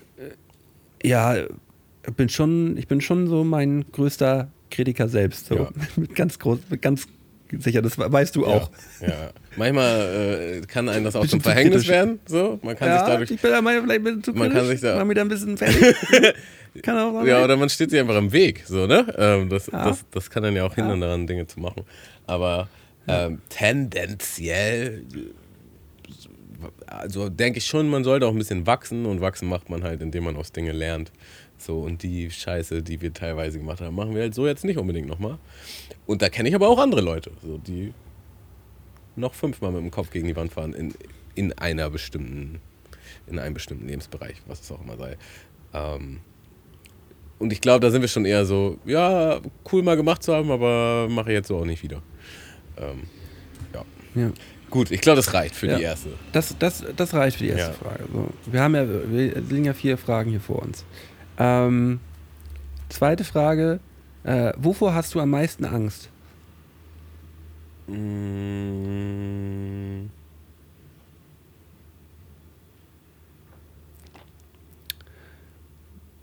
Ja, ich bin schon, ich bin schon so mein größter Kritiker selbst. So. Ja. Mit ganz groß, mit ganz sicher, das weißt du auch. Ja, ja. Manchmal äh, kann einem das auch zum zu Verhängnis kritisch. werden. So. Man kann sich dadurch. ich bin da mal vielleicht ein bisschen zu Man kann kritisch, sich da- mich da ein bisschen fertig. kann auch mal Ja, oder man steht sich einfach im Weg, so, ne? Ähm, das, Ja. das, das kann dann ja auch hindern daran, Dinge zu machen. Aber ähm, tendenziell, also denke ich schon, man sollte auch ein bisschen wachsen und wachsen macht man halt, indem man aus Dinge lernt. So, und die Scheiße, die wir teilweise gemacht haben, machen wir halt so jetzt nicht unbedingt nochmal. Und da kenne ich aber auch andere Leute, so, die noch fünfmal mit dem Kopf gegen die Wand fahren in, in einer bestimmten, in einem bestimmten Lebensbereich, was es auch immer sei. Ähm, und ich glaube, da sind wir schon eher so, ja, cool mal gemacht zu haben, aber mache ich jetzt so auch nicht wieder. Ähm, ja. Ja. Gut, ich glaube, das reicht für Ja. die erste. Das, das, das reicht für die erste Ja. Frage. So, wir haben ja, wir liegen ja vier Fragen hier vor uns. Ähm, zweite Frage: äh, Wovor hast du am meisten Angst?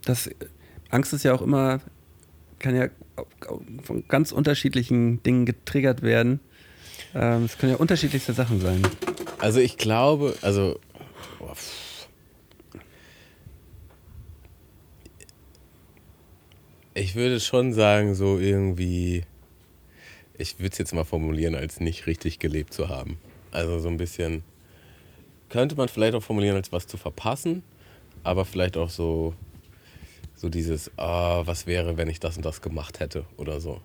Das Angst ist ja auch immer, kann ja von ganz unterschiedlichen Dingen getriggert werden. Ähm, es können ja unterschiedlichste Sachen sein. Also ich glaube, also oh, ich würde schon sagen, so irgendwie, ich würde es jetzt mal formulieren, als nicht richtig gelebt zu haben. Also so ein bisschen, könnte man vielleicht auch formulieren, als was zu verpassen, aber vielleicht auch so, so dieses, ah, was wäre, wenn ich das und das gemacht hätte oder so.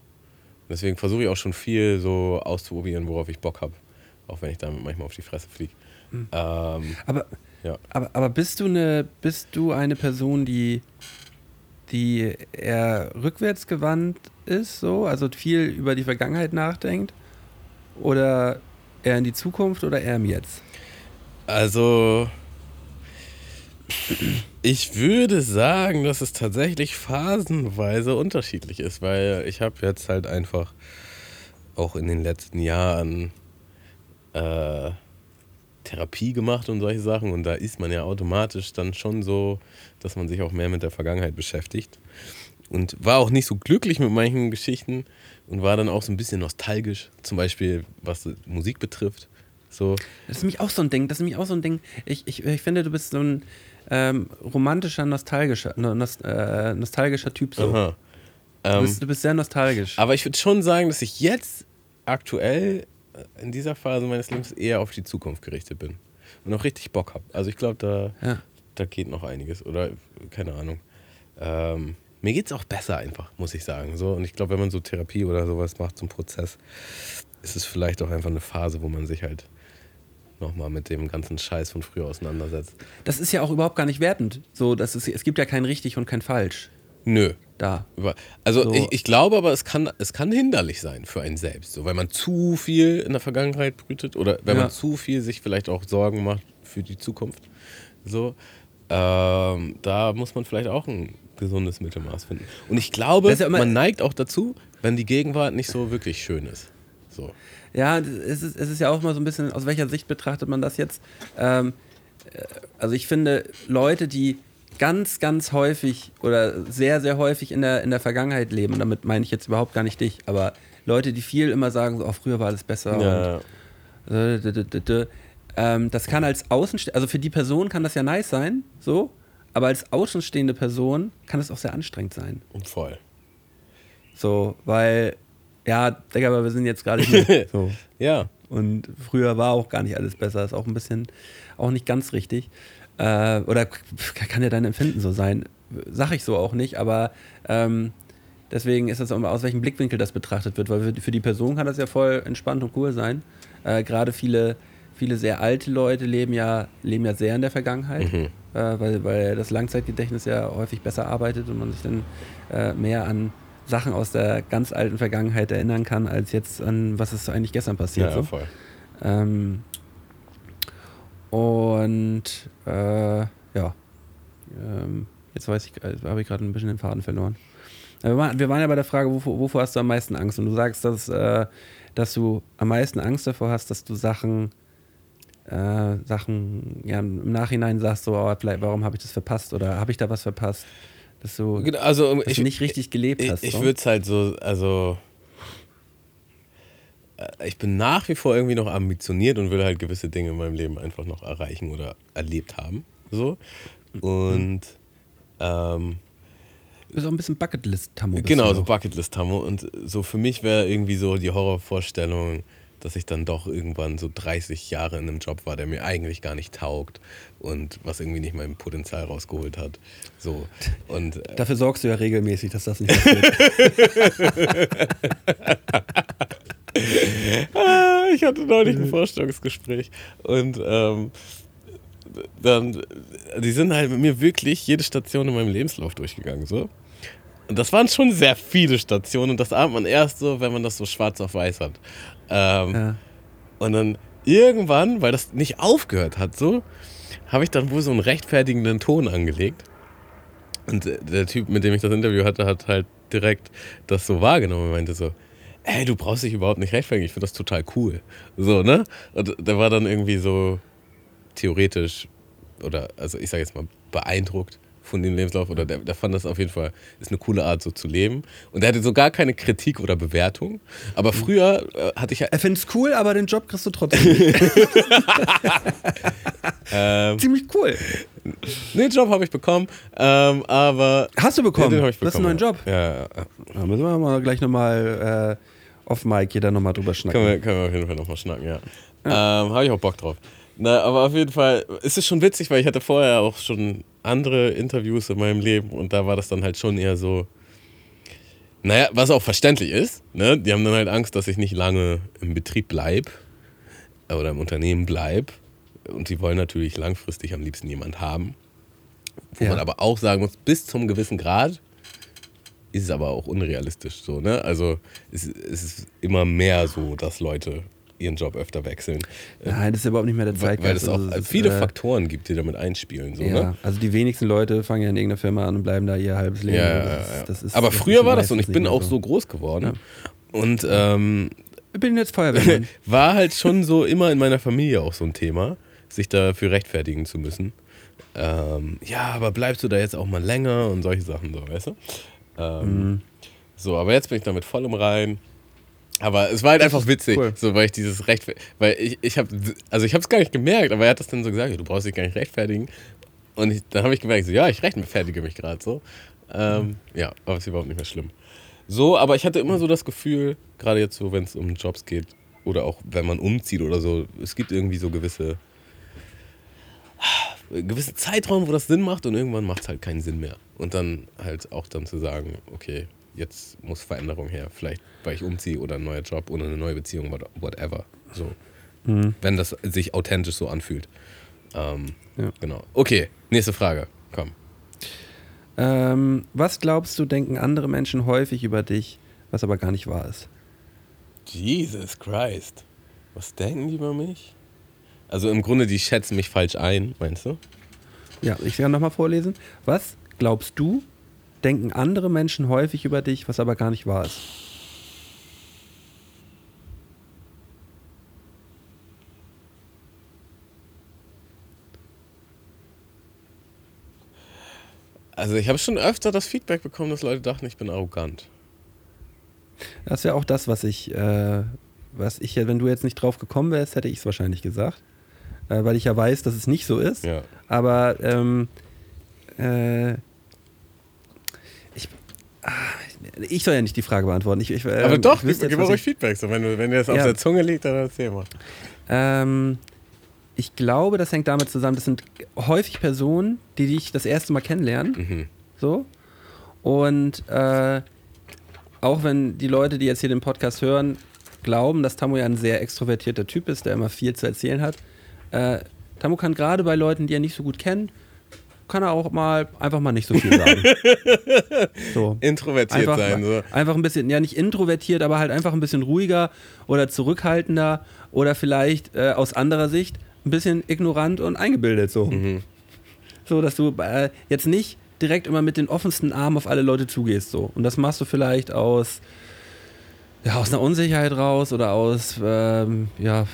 Deswegen versuche ich auch schon viel so auszuprobieren, worauf ich Bock habe. Auch wenn ich damit manchmal auf die Fresse fliege. Ähm, Aber, ja. aber, aber bist du eine, bist du eine Person, die, die eher rückwärtsgewandt ist, so, also viel über die Vergangenheit nachdenkt? Oder eher in die Zukunft oder eher im Jetzt? Also, ich würde sagen, dass es tatsächlich phasenweise unterschiedlich ist, weil ich habe jetzt halt einfach auch in den letzten Jahren äh, Therapie gemacht und solche Sachen und da ist man ja automatisch dann schon so, dass man sich auch mehr mit der Vergangenheit beschäftigt und war auch nicht so glücklich mit manchen Geschichten und war dann auch so ein bisschen nostalgisch, zum Beispiel was Musik betrifft. So, Das ist nämlich auch so ein Ding, das ist nämlich auch so ein Ding. Ich, ich, ich finde, du bist so ein ähm, romantischer, nostalgischer, no- nos, äh, nostalgischer Typ. So. aha. Du, Ähm, bist, du bist sehr nostalgisch. Aber ich würde schon sagen, dass ich jetzt aktuell äh, in dieser Phase meines Lebens eher auf die Zukunft gerichtet bin. Und auch richtig Bock habe. Also ich glaube, da, Ja. da geht noch einiges. Oder keine Ahnung. Ähm, mir geht es auch besser einfach, muss ich sagen. So, und ich glaube, wenn man so Therapie oder sowas macht zum Prozess, ist es vielleicht auch einfach eine Phase, wo man sich halt nochmal mit dem ganzen Scheiß von früher auseinandersetzt. Das ist ja auch überhaupt gar nicht wertend. So, das ist, es gibt ja kein richtig und kein falsch Nö, da. Also So. ich, ich glaube aber, es kann, es kann hinderlich sein für einen selbst. So, wenn man zu viel in der Vergangenheit brütet oder wenn Ja. man zu viel sich vielleicht auch Sorgen macht für die Zukunft. So, ähm, da muss man vielleicht auch ein gesundes Mittelmaß finden. Und ich glaube, ja man neigt auch dazu, wenn die Gegenwart nicht so wirklich schön ist. So. Ja, es ist, es ist ja auch mal so ein bisschen, aus welcher Sicht betrachtet man das jetzt? Ähm, äh, also ich finde, Leute, die ganz, ganz häufig oder sehr, sehr häufig in der, in der Vergangenheit leben, damit meine ich jetzt überhaupt gar nicht dich, aber Leute, die viel immer sagen, so, oh, früher war alles besser Ja. und äh, d- d- d- d- ähm, das kann als Außenstehende, also für die Person kann das ja nice sein, so, aber als außenstehende Person kann es auch sehr anstrengend sein. Und voll. So, weil, ja, Digga, aber wir sind jetzt gerade hier. so. Ja. Und früher war auch gar nicht alles besser. Ist auch ein bisschen, auch nicht ganz richtig. Äh, oder kann ja dein Empfinden so sein. Sag ich so auch nicht, aber ähm, deswegen ist das auch immer, aus welchem Blickwinkel das betrachtet wird, weil für, für die Person kann das ja voll entspannt und cool sein. Äh, Gerade viele, viele sehr alte Leute leben ja, leben ja sehr in der Vergangenheit, Mhm. äh, weil, weil das Langzeitgedächtnis ja häufig besser arbeitet und man sich dann äh, mehr an Sachen aus der ganz alten Vergangenheit erinnern kann, als jetzt an was ist eigentlich gestern passiert. Ja, so. voll. Ähm, und äh, ja, ähm, jetzt weiß ich, äh, habe ich gerade ein bisschen den Faden verloren. Wir waren, wir waren ja bei der Frage, wovor, wovor hast du am meisten Angst? Und du sagst, dass, äh, dass du am meisten Angst davor hast, dass du Sachen, äh, Sachen ja, im Nachhinein sagst, so, oh, warum habe ich das verpasst oder habe ich da was verpasst? Dass du, Genau, Also dass ich, du nicht richtig gelebt hast. Ich, ich so. würde es halt so, also äh, ich bin nach wie vor irgendwie noch ambitioniert und will halt gewisse Dinge in meinem Leben einfach noch erreichen oder erlebt haben. So. Und ähm, Du bist auch ein bisschen Bucketlist-Tammo. genau, so. Bucketlist-Tammo. Und so für mich wäre irgendwie so die Horrorvorstellung, dass ich dann doch irgendwann so 30 Jahre in einem Job war, der mir eigentlich gar nicht taugt und was irgendwie nicht mein Potenzial rausgeholt hat. So. Und äh, Dafür sorgst du ja regelmäßig, dass das nicht passiert. Ah, ich hatte neulich ein Vorstellungsgespräch und ähm, dann, die sind halt mit mir wirklich jede Station in meinem Lebenslauf durchgegangen, so. Und das waren schon sehr viele Stationen und das ahnt man erst so, wenn man das so schwarz auf weiß hat. Ähm, ja. Und dann irgendwann, weil das nicht aufgehört hat, so, habe ich dann wohl so einen rechtfertigenden Ton angelegt. Und äh, der Typ, mit dem ich das Interview hatte, hat halt direkt das so wahrgenommen und meinte so, ey, du brauchst dich überhaupt nicht rechtfertigen, ich finde das total cool. So, ne? Und der war dann irgendwie so theoretisch oder, also ich sage jetzt mal, beeindruckt von dem Lebenslauf oder der, der fand das auf jeden Fall, ist eine coole Art so zu leben. Und er hatte so gar keine Kritik oder Bewertung. Aber früher äh, hatte ich ja Er findet es cool, aber den Job kriegst du trotzdem. ähm, Ziemlich cool. Den Job habe ich bekommen, ähm, aber. Hast du bekommen? Ja, den habe ich Du hast einen bekommen. neuen Job. Ja, ja, ja. Da müssen wir mal gleich nochmal äh, auf hier dann nochmal drüber schnacken. Können, wir, können wir auf jeden Fall nochmal schnacken, ja. Ähm, habe ich auch Bock drauf. Na, aber auf jeden Fall ist es schon witzig, weil ich hatte vorher auch schon andere Interviews in meinem Leben und da war das dann halt schon eher so. Naja, was auch verständlich ist, ne? Die haben dann halt Angst, dass ich nicht lange im Betrieb bleibe oder im Unternehmen bleibe. Und die wollen natürlich langfristig am liebsten jemand haben. Wo Ja. man aber auch sagen muss, bis zum gewissen Grad ist es aber auch unrealistisch so, ne? Also es, es ist immer mehr so, dass Leute ihren Job öfter wechseln. Nein, das ist überhaupt nicht mehr der Zeitgeist. weil es auch Also, ist, viele äh, Faktoren gibt, die damit einspielen. So, Ja, ne? also die wenigsten Leute fangen ja in irgendeiner Firma an und bleiben da ihr halbes Leben. Ja, Also das ist- das ist- aber früher ist war das so und ich bin auch so groß geworden. Und ähm, Ich bin jetzt Feuerwehrmann. war halt schon so immer in meiner Familie auch so ein Thema, sich dafür rechtfertigen zu müssen. Ähm, ja, aber bleibst du da jetzt auch mal länger und solche Sachen, so, weißt du? Ähm, Mhm. So, aber jetzt bin ich damit voll im Rein. Aber es war halt einfach witzig, cool. so weil ich dieses Recht, weil ich, ich habe, also ich habe es gar nicht gemerkt, aber er hat das dann so gesagt, du brauchst dich gar nicht rechtfertigen. Und ich, dann habe ich gemerkt, so, ja, ich rechtfertige mich gerade so. Ähm, Ja, aber ist überhaupt nicht mehr schlimm. So, aber ich hatte immer so das Gefühl, gerade jetzt so, wenn es um Jobs geht oder auch wenn man umzieht oder so, es gibt irgendwie so gewisse gewisse Zeitraum, wo das Sinn macht und irgendwann macht es halt keinen Sinn mehr. Und dann halt auch dann zu sagen, okay, jetzt muss Veränderung her. Vielleicht, weil ich umziehe oder ein neuer Job oder eine neue Beziehung, what- whatever. So. Wenn das sich authentisch so anfühlt. Ähm, Ja. Genau. Okay, nächste Frage. Komm. ähm, was glaubst du, denken andere Menschen häufig über dich, was aber gar nicht wahr ist? Jesus Christ. Was denken die über mich? Also im Grunde, die schätzen mich falsch ein, meinst du? Ja, ich kann nochmal vorlesen. Was glaubst du, denken andere Menschen häufig über dich, was aber gar nicht wahr ist? Also ich habe schon öfter das Feedback bekommen, dass Leute dachten, ich bin arrogant. Das wäre auch das, was ich, äh, was ich wenn du jetzt nicht drauf gekommen wärst, hätte ich es wahrscheinlich gesagt. Äh, weil ich ja weiß, dass es nicht so ist. Ja. Aber ähm, äh, ich soll ja nicht die Frage beantworten. Ich, ich, ähm, Aber doch, ich gib, jetzt, ruhig Feedback. So, wenn, du, wenn dir das auf Ja. der Zunge liegt, dann erzähl mal. ähm, ich glaube, das hängt damit zusammen, das sind häufig Personen, die dich das erste Mal kennenlernen. Mhm. So. Und äh, auch wenn die Leute, die jetzt hier den Podcast hören, glauben, dass Tamu ja ein sehr extrovertierter Typ ist, der immer viel zu erzählen hat, äh, Tamu kann gerade bei Leuten, die er nicht so gut kennt, kann er auch mal einfach mal nicht so viel sagen. so. Introvertiert Einfach, sein. So. einfach ein bisschen, ja nicht introvertiert, aber halt einfach ein bisschen ruhiger oder zurückhaltender oder vielleicht äh, aus anderer Sicht ein bisschen ignorant und eingebildet so. Mhm. So, dass du äh, jetzt nicht direkt immer mit den offensten Armen auf alle Leute zugehst so. Und das machst du vielleicht aus, ja, aus einer Unsicherheit raus oder aus, ähm, ja,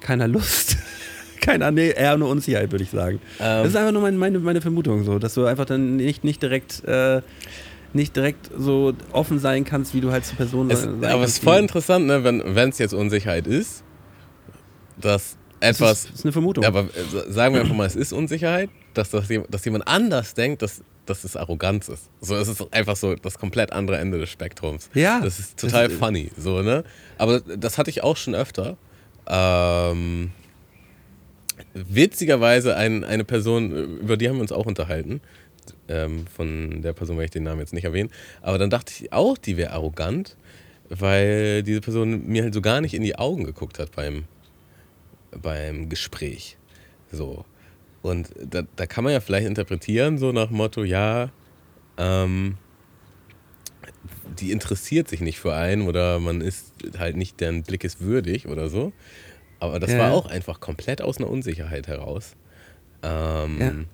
keiner Lust. Keiner, nee, eher eine Unsicherheit, würde ich sagen. Ähm. das ist einfach nur mein, meine, meine Vermutung so, dass du einfach dann nicht, nicht direkt äh, nicht direkt so offen sein kannst, wie du halt zur Person Es, sein aber es ist voll interessant, ne, wenn es jetzt Unsicherheit ist, dass etwas. Das ist, ist eine Vermutung. Aber äh, sagen wir einfach mal, es ist Unsicherheit, dass, das, dass jemand anders denkt, dass, dass es Arroganz ist. So, es ist einfach so das komplett andere Ende des Spektrums. Ja, Das ist total das- funny, so, ne? Aber das hatte ich auch schon öfter. Ähm, witzigerweise ein, eine Person, über die haben wir uns auch unterhalten. Ähm, von der Person werde ich den Namen jetzt nicht erwähnen. Aber dann dachte ich auch, die wäre arrogant, weil diese Person mir halt so gar nicht in die Augen geguckt hat beim, beim Gespräch. So. Und da, da kann man ja vielleicht interpretieren, so nach Motto, ja, ähm, die interessiert sich nicht für einen oder man ist halt nicht, deren Blick ist würdig oder so. Aber das Ja. war auch einfach komplett aus einer Unsicherheit heraus. Ähm,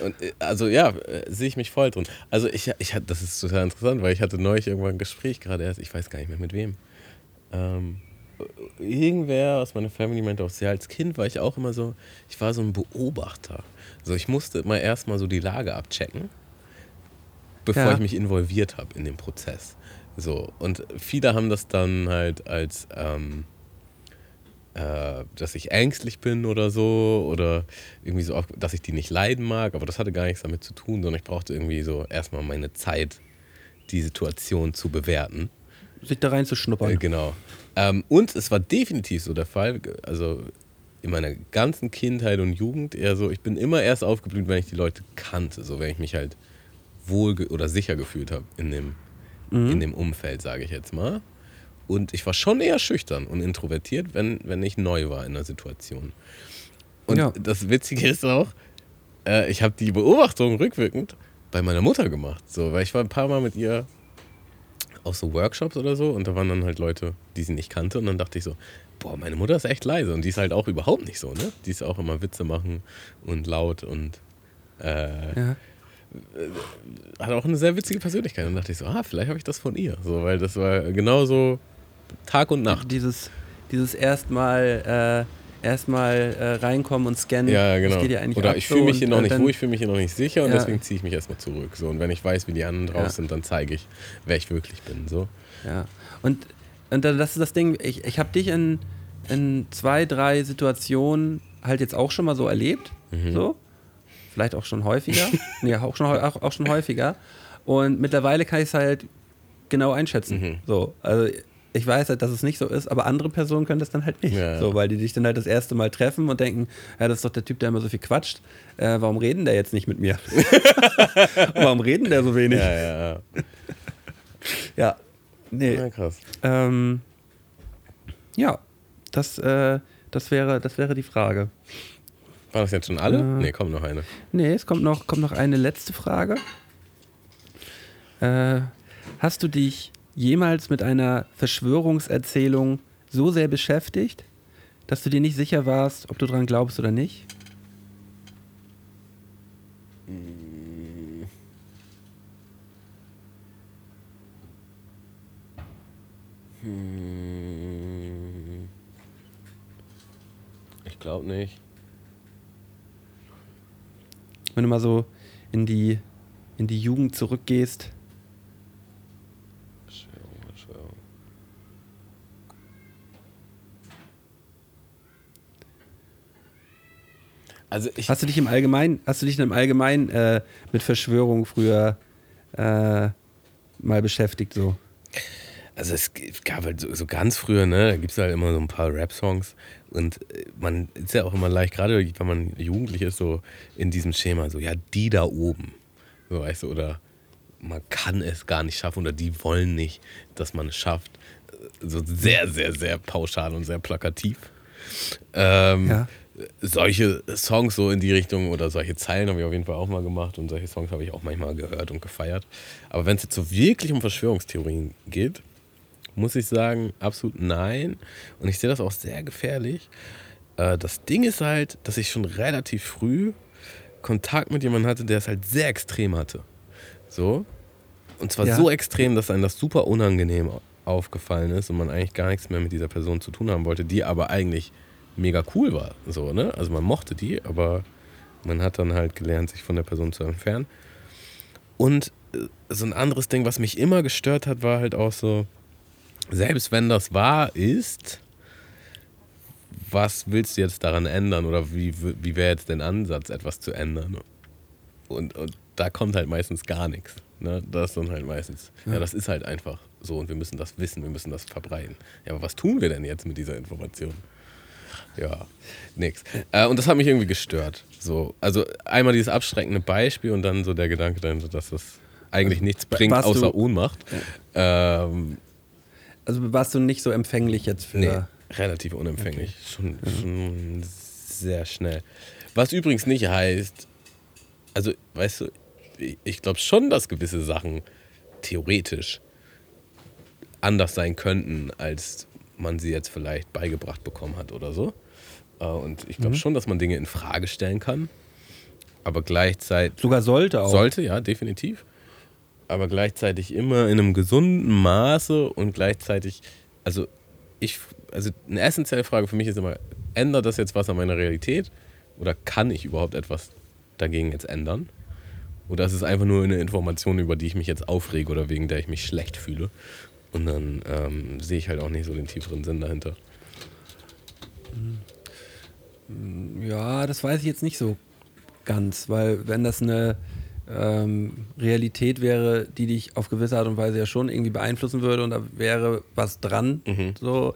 Und, äh, also ja, äh, sehe ich mich voll drin. Also ich, ich hatte, das ist total interessant, weil ich hatte neulich irgendwann ein Gespräch gerade erst, ich weiß gar nicht mehr mit wem. Ähm, irgendwer aus meiner Family meinte auch, ja, als Kind war ich auch immer so, ich war so ein Beobachter. So, ich musste immer erstmal so die Lage abchecken, bevor Ja. ich mich involviert habe in den Prozess. So, und viele haben das dann halt als, ähm, äh, dass ich ängstlich bin oder so oder irgendwie so, auch, dass ich die nicht leiden mag, aber das hatte gar nichts damit zu tun, sondern ich brauchte irgendwie so erstmal meine Zeit, die Situation zu bewerten. sich da rein zu Äh, schnuppern. genau. Ähm, und es war definitiv so der Fall, also in meiner ganzen Kindheit und Jugend eher so, ich bin immer erst aufgeblüht, wenn ich die Leute kannte, so wenn ich mich halt wohl oder sicher gefühlt habe in dem, in dem Umfeld, sage ich jetzt mal. Und ich war schon eher schüchtern und introvertiert, wenn, wenn ich neu war in der Situation. Und Ja. das Witzige ist auch, äh, ich habe die Beobachtung rückwirkend bei meiner Mutter gemacht. So, weil ich war ein paar Mal mit ihr auf so Workshops oder so und da waren dann halt Leute, die sie nicht kannte und dann dachte ich so, boah, meine Mutter ist echt leise und die ist halt auch überhaupt nicht so, ne? Die ist auch immer Witze machen und laut und äh, Ja. hat auch eine sehr witzige Persönlichkeit und dachte ich so, ah, vielleicht habe ich das von ihr, so, weil das war genauso Tag und Nacht. Dieses, dieses erstmal äh, erstmal äh, reinkommen und scannen. Ja, genau. Geht ja eigentlich Oder ich fühle mich hier noch äh, nicht wohl, ich fühle mich hier noch nicht sicher und Ja. deswegen ziehe ich mich erstmal zurück. So. Und wenn ich weiß, wie die anderen drauf Ja. sind, dann zeige ich, wer ich wirklich bin. So. Ja. Und, und das ist das Ding, ich, ich habe dich in, in zwei, drei Situationen halt jetzt auch schon mal so erlebt. Mhm. So. Vielleicht auch schon häufiger. nee, auch schon, auch, auch schon häufiger. Und mittlerweile kann ich es halt genau einschätzen. Mhm. So. Also ich weiß halt, dass es nicht so ist, aber andere Personen können das dann halt nicht. Ja. So, weil die dich dann halt das erste Mal treffen und denken, ja, das ist doch der Typ, der immer so viel quatscht. Äh, warum reden der jetzt nicht mit mir? warum reden der so wenig? Ja, ja, ja. ja. Nee. ja krass. Ähm, ja, das, äh, das, wäre, das wäre die Frage. War das jetzt schon alle? Äh. nee, kommt noch eine. Nee, es kommt noch, kommt noch eine letzte Frage. Äh, hast du dich jemals mit einer Verschwörungserzählung so sehr beschäftigt, dass du dir nicht sicher warst, ob du dran glaubst oder nicht? Ich glaube nicht. Wenn du mal so in die, in die Jugend zurückgehst. Verschwörung, Verschwörung. Also Hast du dich im Allgemeinen, hast du dich im Allgemeinen äh, mit Verschwörung früher äh, mal beschäftigt so? also es gab halt so, so ganz früher, ne, da gibt es halt immer so ein paar Rap-Songs und äh, man ist ja auch immer leicht, gerade wenn man jugendlich ist, so in diesem Schema, so ja, die da oben, so weißt du, oder man kann es gar nicht schaffen oder die wollen nicht, dass man es schafft. So sehr, sehr, sehr pauschal und sehr plakativ. Ähm, Ja. Solche Songs so in die Richtung oder solche Zeilen habe ich auf jeden Fall auch mal gemacht und solche Songs habe ich auch manchmal gehört und gefeiert. Aber wenn es jetzt so wirklich um Verschwörungstheorien geht, muss ich sagen, absolut nein. Und ich sehe das auch sehr gefährlich. Äh, das Ding ist halt, dass ich schon relativ früh Kontakt mit jemandem hatte, der es halt sehr extrem hatte. So. Und zwar Ja. so extrem, dass einem das super unangenehm aufgefallen ist und man eigentlich gar nichts mehr mit dieser Person zu tun haben wollte, die aber eigentlich mega cool war. So, ne? Also man mochte die, aber man hat dann halt gelernt, sich von der Person zu entfernen. Und äh, so ein anderes Ding, was mich immer gestört hat, war halt auch so, selbst wenn das wahr ist, was willst du jetzt daran ändern oder wie, wie wäre jetzt der Ansatz, etwas zu ändern? Und, und da kommt halt meistens gar nichts. Ne? Das ist dann halt meistens, ja. das ist halt einfach so und wir müssen das wissen, wir müssen das verbreiten. Ja, aber was tun wir denn jetzt mit dieser Information? Ja, nix. Äh, und das hat mich irgendwie gestört. So, also einmal dieses abschreckende Beispiel und dann so der Gedanke dahinter, dass das eigentlich nichts bringt außer du- Ohnmacht. Ähm, Also warst du nicht so empfänglich jetzt für. Nee, relativ unempfänglich. Schon, schon sehr schnell. Was übrigens nicht heißt, also, weißt du, ich glaube schon, dass gewisse Sachen theoretisch anders sein könnten, als man sie jetzt vielleicht beigebracht bekommen hat oder so. Äh, Und ich glaube schon, dass man Dinge in Frage stellen kann. Aber gleichzeitig Sogar sollte auch. sollte, ja, definitiv. Aber gleichzeitig immer in einem gesunden Maße und gleichzeitig, also ich, also eine essentielle Frage für mich ist immer, ändert das jetzt was an meiner Realität? Oder kann ich überhaupt etwas dagegen jetzt ändern? Oder ist es einfach nur eine Information, über die ich mich jetzt aufrege oder wegen der ich mich schlecht fühle? Und dann ähm, sehe ich halt auch nicht so den tieferen Sinn dahinter. Ja, das weiß ich jetzt nicht so ganz, weil wenn das eine ähm, Realität wäre, die dich auf gewisse Art und Weise ja schon irgendwie beeinflussen würde und da wäre was dran, so.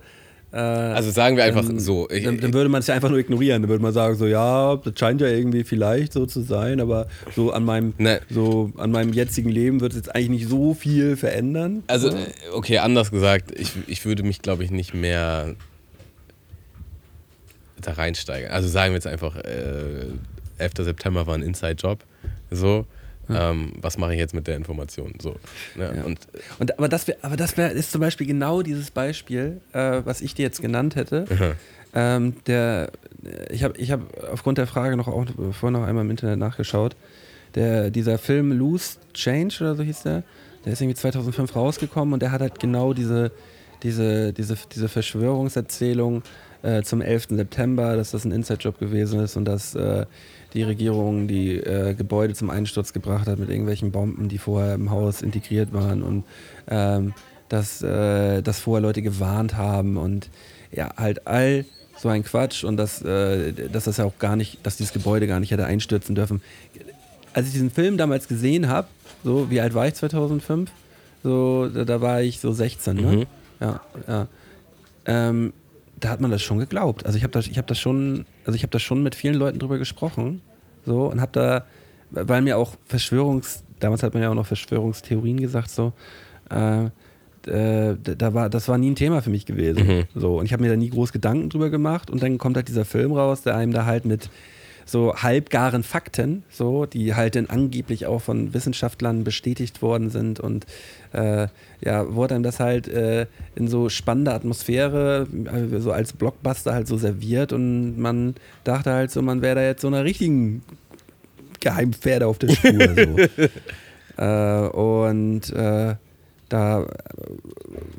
Äh, Also sagen wir einfach dann, so. Ich, dann, dann würde man es ja einfach nur ignorieren. Dann würde man sagen, so ja, das scheint ja irgendwie vielleicht so zu sein, aber so an meinem, Ne. so an meinem jetzigen Leben wird es jetzt eigentlich nicht so viel verändern. Also, so. äh, okay, anders gesagt, ich, ich würde mich, glaube ich, nicht mehr da reinsteigen. Also sagen wir jetzt einfach, äh, 11. September war ein Inside-Job. So, ähm, was mache ich jetzt mit der Information? So, ne? Ja. Und Und, aber das, wär, aber das wär, ist zum Beispiel genau dieses Beispiel, äh, was ich dir jetzt genannt hätte. Ähm, der, ich habe ich hab aufgrund der Frage noch auch vorhin noch einmal im Internet nachgeschaut. Der, dieser Film Loose Change oder so hieß der, der ist irgendwie 2005 rausgekommen und der hat halt genau diese, diese, diese, diese Verschwörungserzählung äh, zum 11. September, dass das ein Inside-Job gewesen ist und dass äh, die Regierung die äh, Gebäude zum Einsturz gebracht hat mit irgendwelchen Bomben, die vorher im Haus integriert waren und ähm, dass, äh, dass vorher Leute gewarnt haben und ja, halt all so ein Quatsch und dass, äh, dass das ja auch gar nicht, dass dieses Gebäude gar nicht hätte einstürzen dürfen. Als ich diesen Film damals gesehen habe, so wie alt war ich 2005? So, da, da war ich so 16, ne? Mhm. Ja, ja. Ähm, da hat man das schon geglaubt. Also ich habe das, ich habe das schon, also ich habe da schon mit vielen Leuten drüber gesprochen, so und habe da, weil mir auch Verschwörungs, damals hat man ja auch noch Verschwörungstheorien gesagt, so. Äh, äh, da war, das war nie ein Thema für mich gewesen. So, und ich habe mir da nie groß Gedanken drüber gemacht. Und dann kommt halt dieser Film raus, der einem da halt mit so halbgaren Fakten, so, die halt dann angeblich auch von Wissenschaftlern bestätigt worden sind und äh, ja, wurde einem das halt äh, in so spannender Atmosphäre, äh, so als Blockbuster halt so serviert und man dachte halt so, man wäre da jetzt so einer richtigen Geheimpferde auf der Spur. so. äh, und äh, da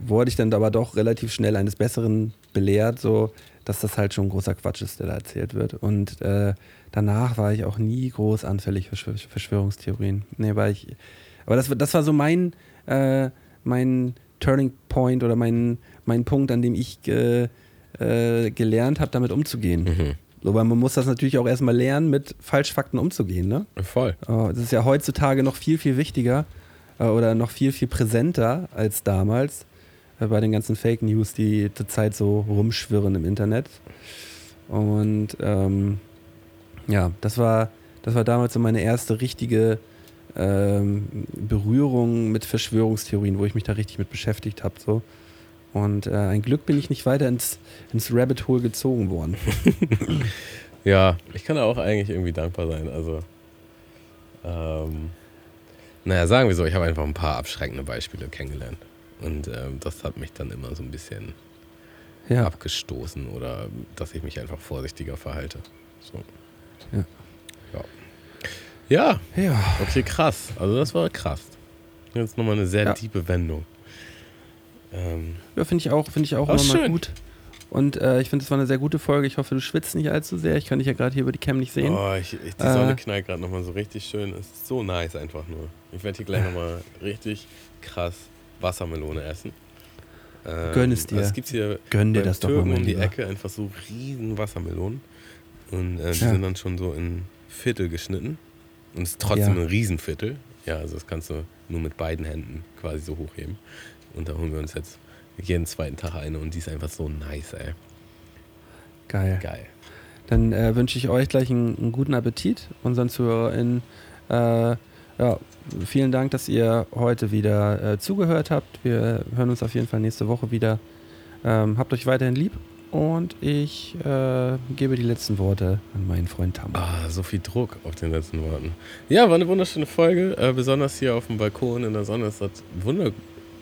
wurde ich dann aber doch relativ schnell eines Besseren belehrt, so dass das halt schon großer Quatsch ist, der da erzählt wird. Und äh, danach war ich auch nie groß anfällig für Verschwör- Verschwörungstheorien. Nee, war ich. Aber das, war- das war so mein, äh, mein Turning Point oder mein, mein Punkt, an dem ich äh, äh, gelernt habe, damit umzugehen. So, weil man muss das natürlich auch erstmal lernen, mit Falschfakten umzugehen, ne? voll. Oh, das ist ja heutzutage noch viel, viel wichtiger äh, oder noch viel, viel präsenter als damals bei den ganzen Fake News, die zurzeit so rumschwirren im Internet. Und ähm, ja, das war, das war damals so meine erste richtige ähm, Berührung mit Verschwörungstheorien, wo ich mich da richtig mit beschäftigt habe. So. Und äh, ein Glück bin ich nicht weiter ins, ins Rabbit Hole gezogen worden. Ja, ich kann da auch eigentlich irgendwie dankbar sein. Also, ähm, naja, sagen wir so, ich habe einfach ein paar abschreckende Beispiele kennengelernt. Und ähm, das hat mich dann immer so ein bisschen Ja. abgestoßen oder dass ich mich einfach vorsichtiger verhalte. So. Ja. Ja. ja, Ja. okay, krass. Also das war krass. Jetzt nochmal eine sehr Ja. tiefe Wendung. Ähm, Ja, finde ich auch, finde ich auch immer mal schön. gut. Und äh, ich finde, es war eine sehr gute Folge. Ich hoffe, du schwitzt nicht allzu sehr. Ich kann dich ja gerade hier über die Cam nicht sehen. oh, ich, ich, die Äh. Sonne knallt gerade nochmal so richtig schön. Es ist so nice einfach nur. Ich werde hier gleich nochmal richtig krass Wassermelone essen. Ähm, Gönn es dir. Es gibt hier Gönn dir das doch mal, Türken um die Lieber. Ecke einfach so riesen Wassermelonen. Und äh, die Ja. sind dann schon so in Viertel geschnitten. Und es ist trotzdem Ja. ein Riesenviertel. Ja, also das kannst du nur mit beiden Händen quasi so hochheben. Und da holen wir uns jetzt jeden zweiten Tag eine und die ist einfach so nice, ey. Geil. Geil. Dann äh, wünsche ich euch gleich einen, einen guten Appetit. Unseren ZuhörerInnen. Äh, ja, vielen Dank, dass ihr heute wieder äh, zugehört habt. Wir hören uns auf jeden Fall nächste Woche wieder. Ähm, habt euch weiterhin lieb und ich äh, gebe die letzten Worte an meinen Freund Tam. Ah, so viel Druck auf den letzten Worten. Ja, war eine wunderschöne Folge. Äh, besonders hier auf dem Balkon in der Sonne. Es hat wunder,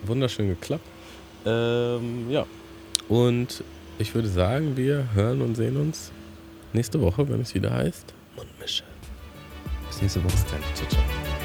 wunderschön geklappt. Ähm, ja. Und ich würde sagen, wir hören und sehen uns nächste Woche, wenn es wieder heißt Mundmische. Bis nächste Woche. Bis dann. Ciao, ciao.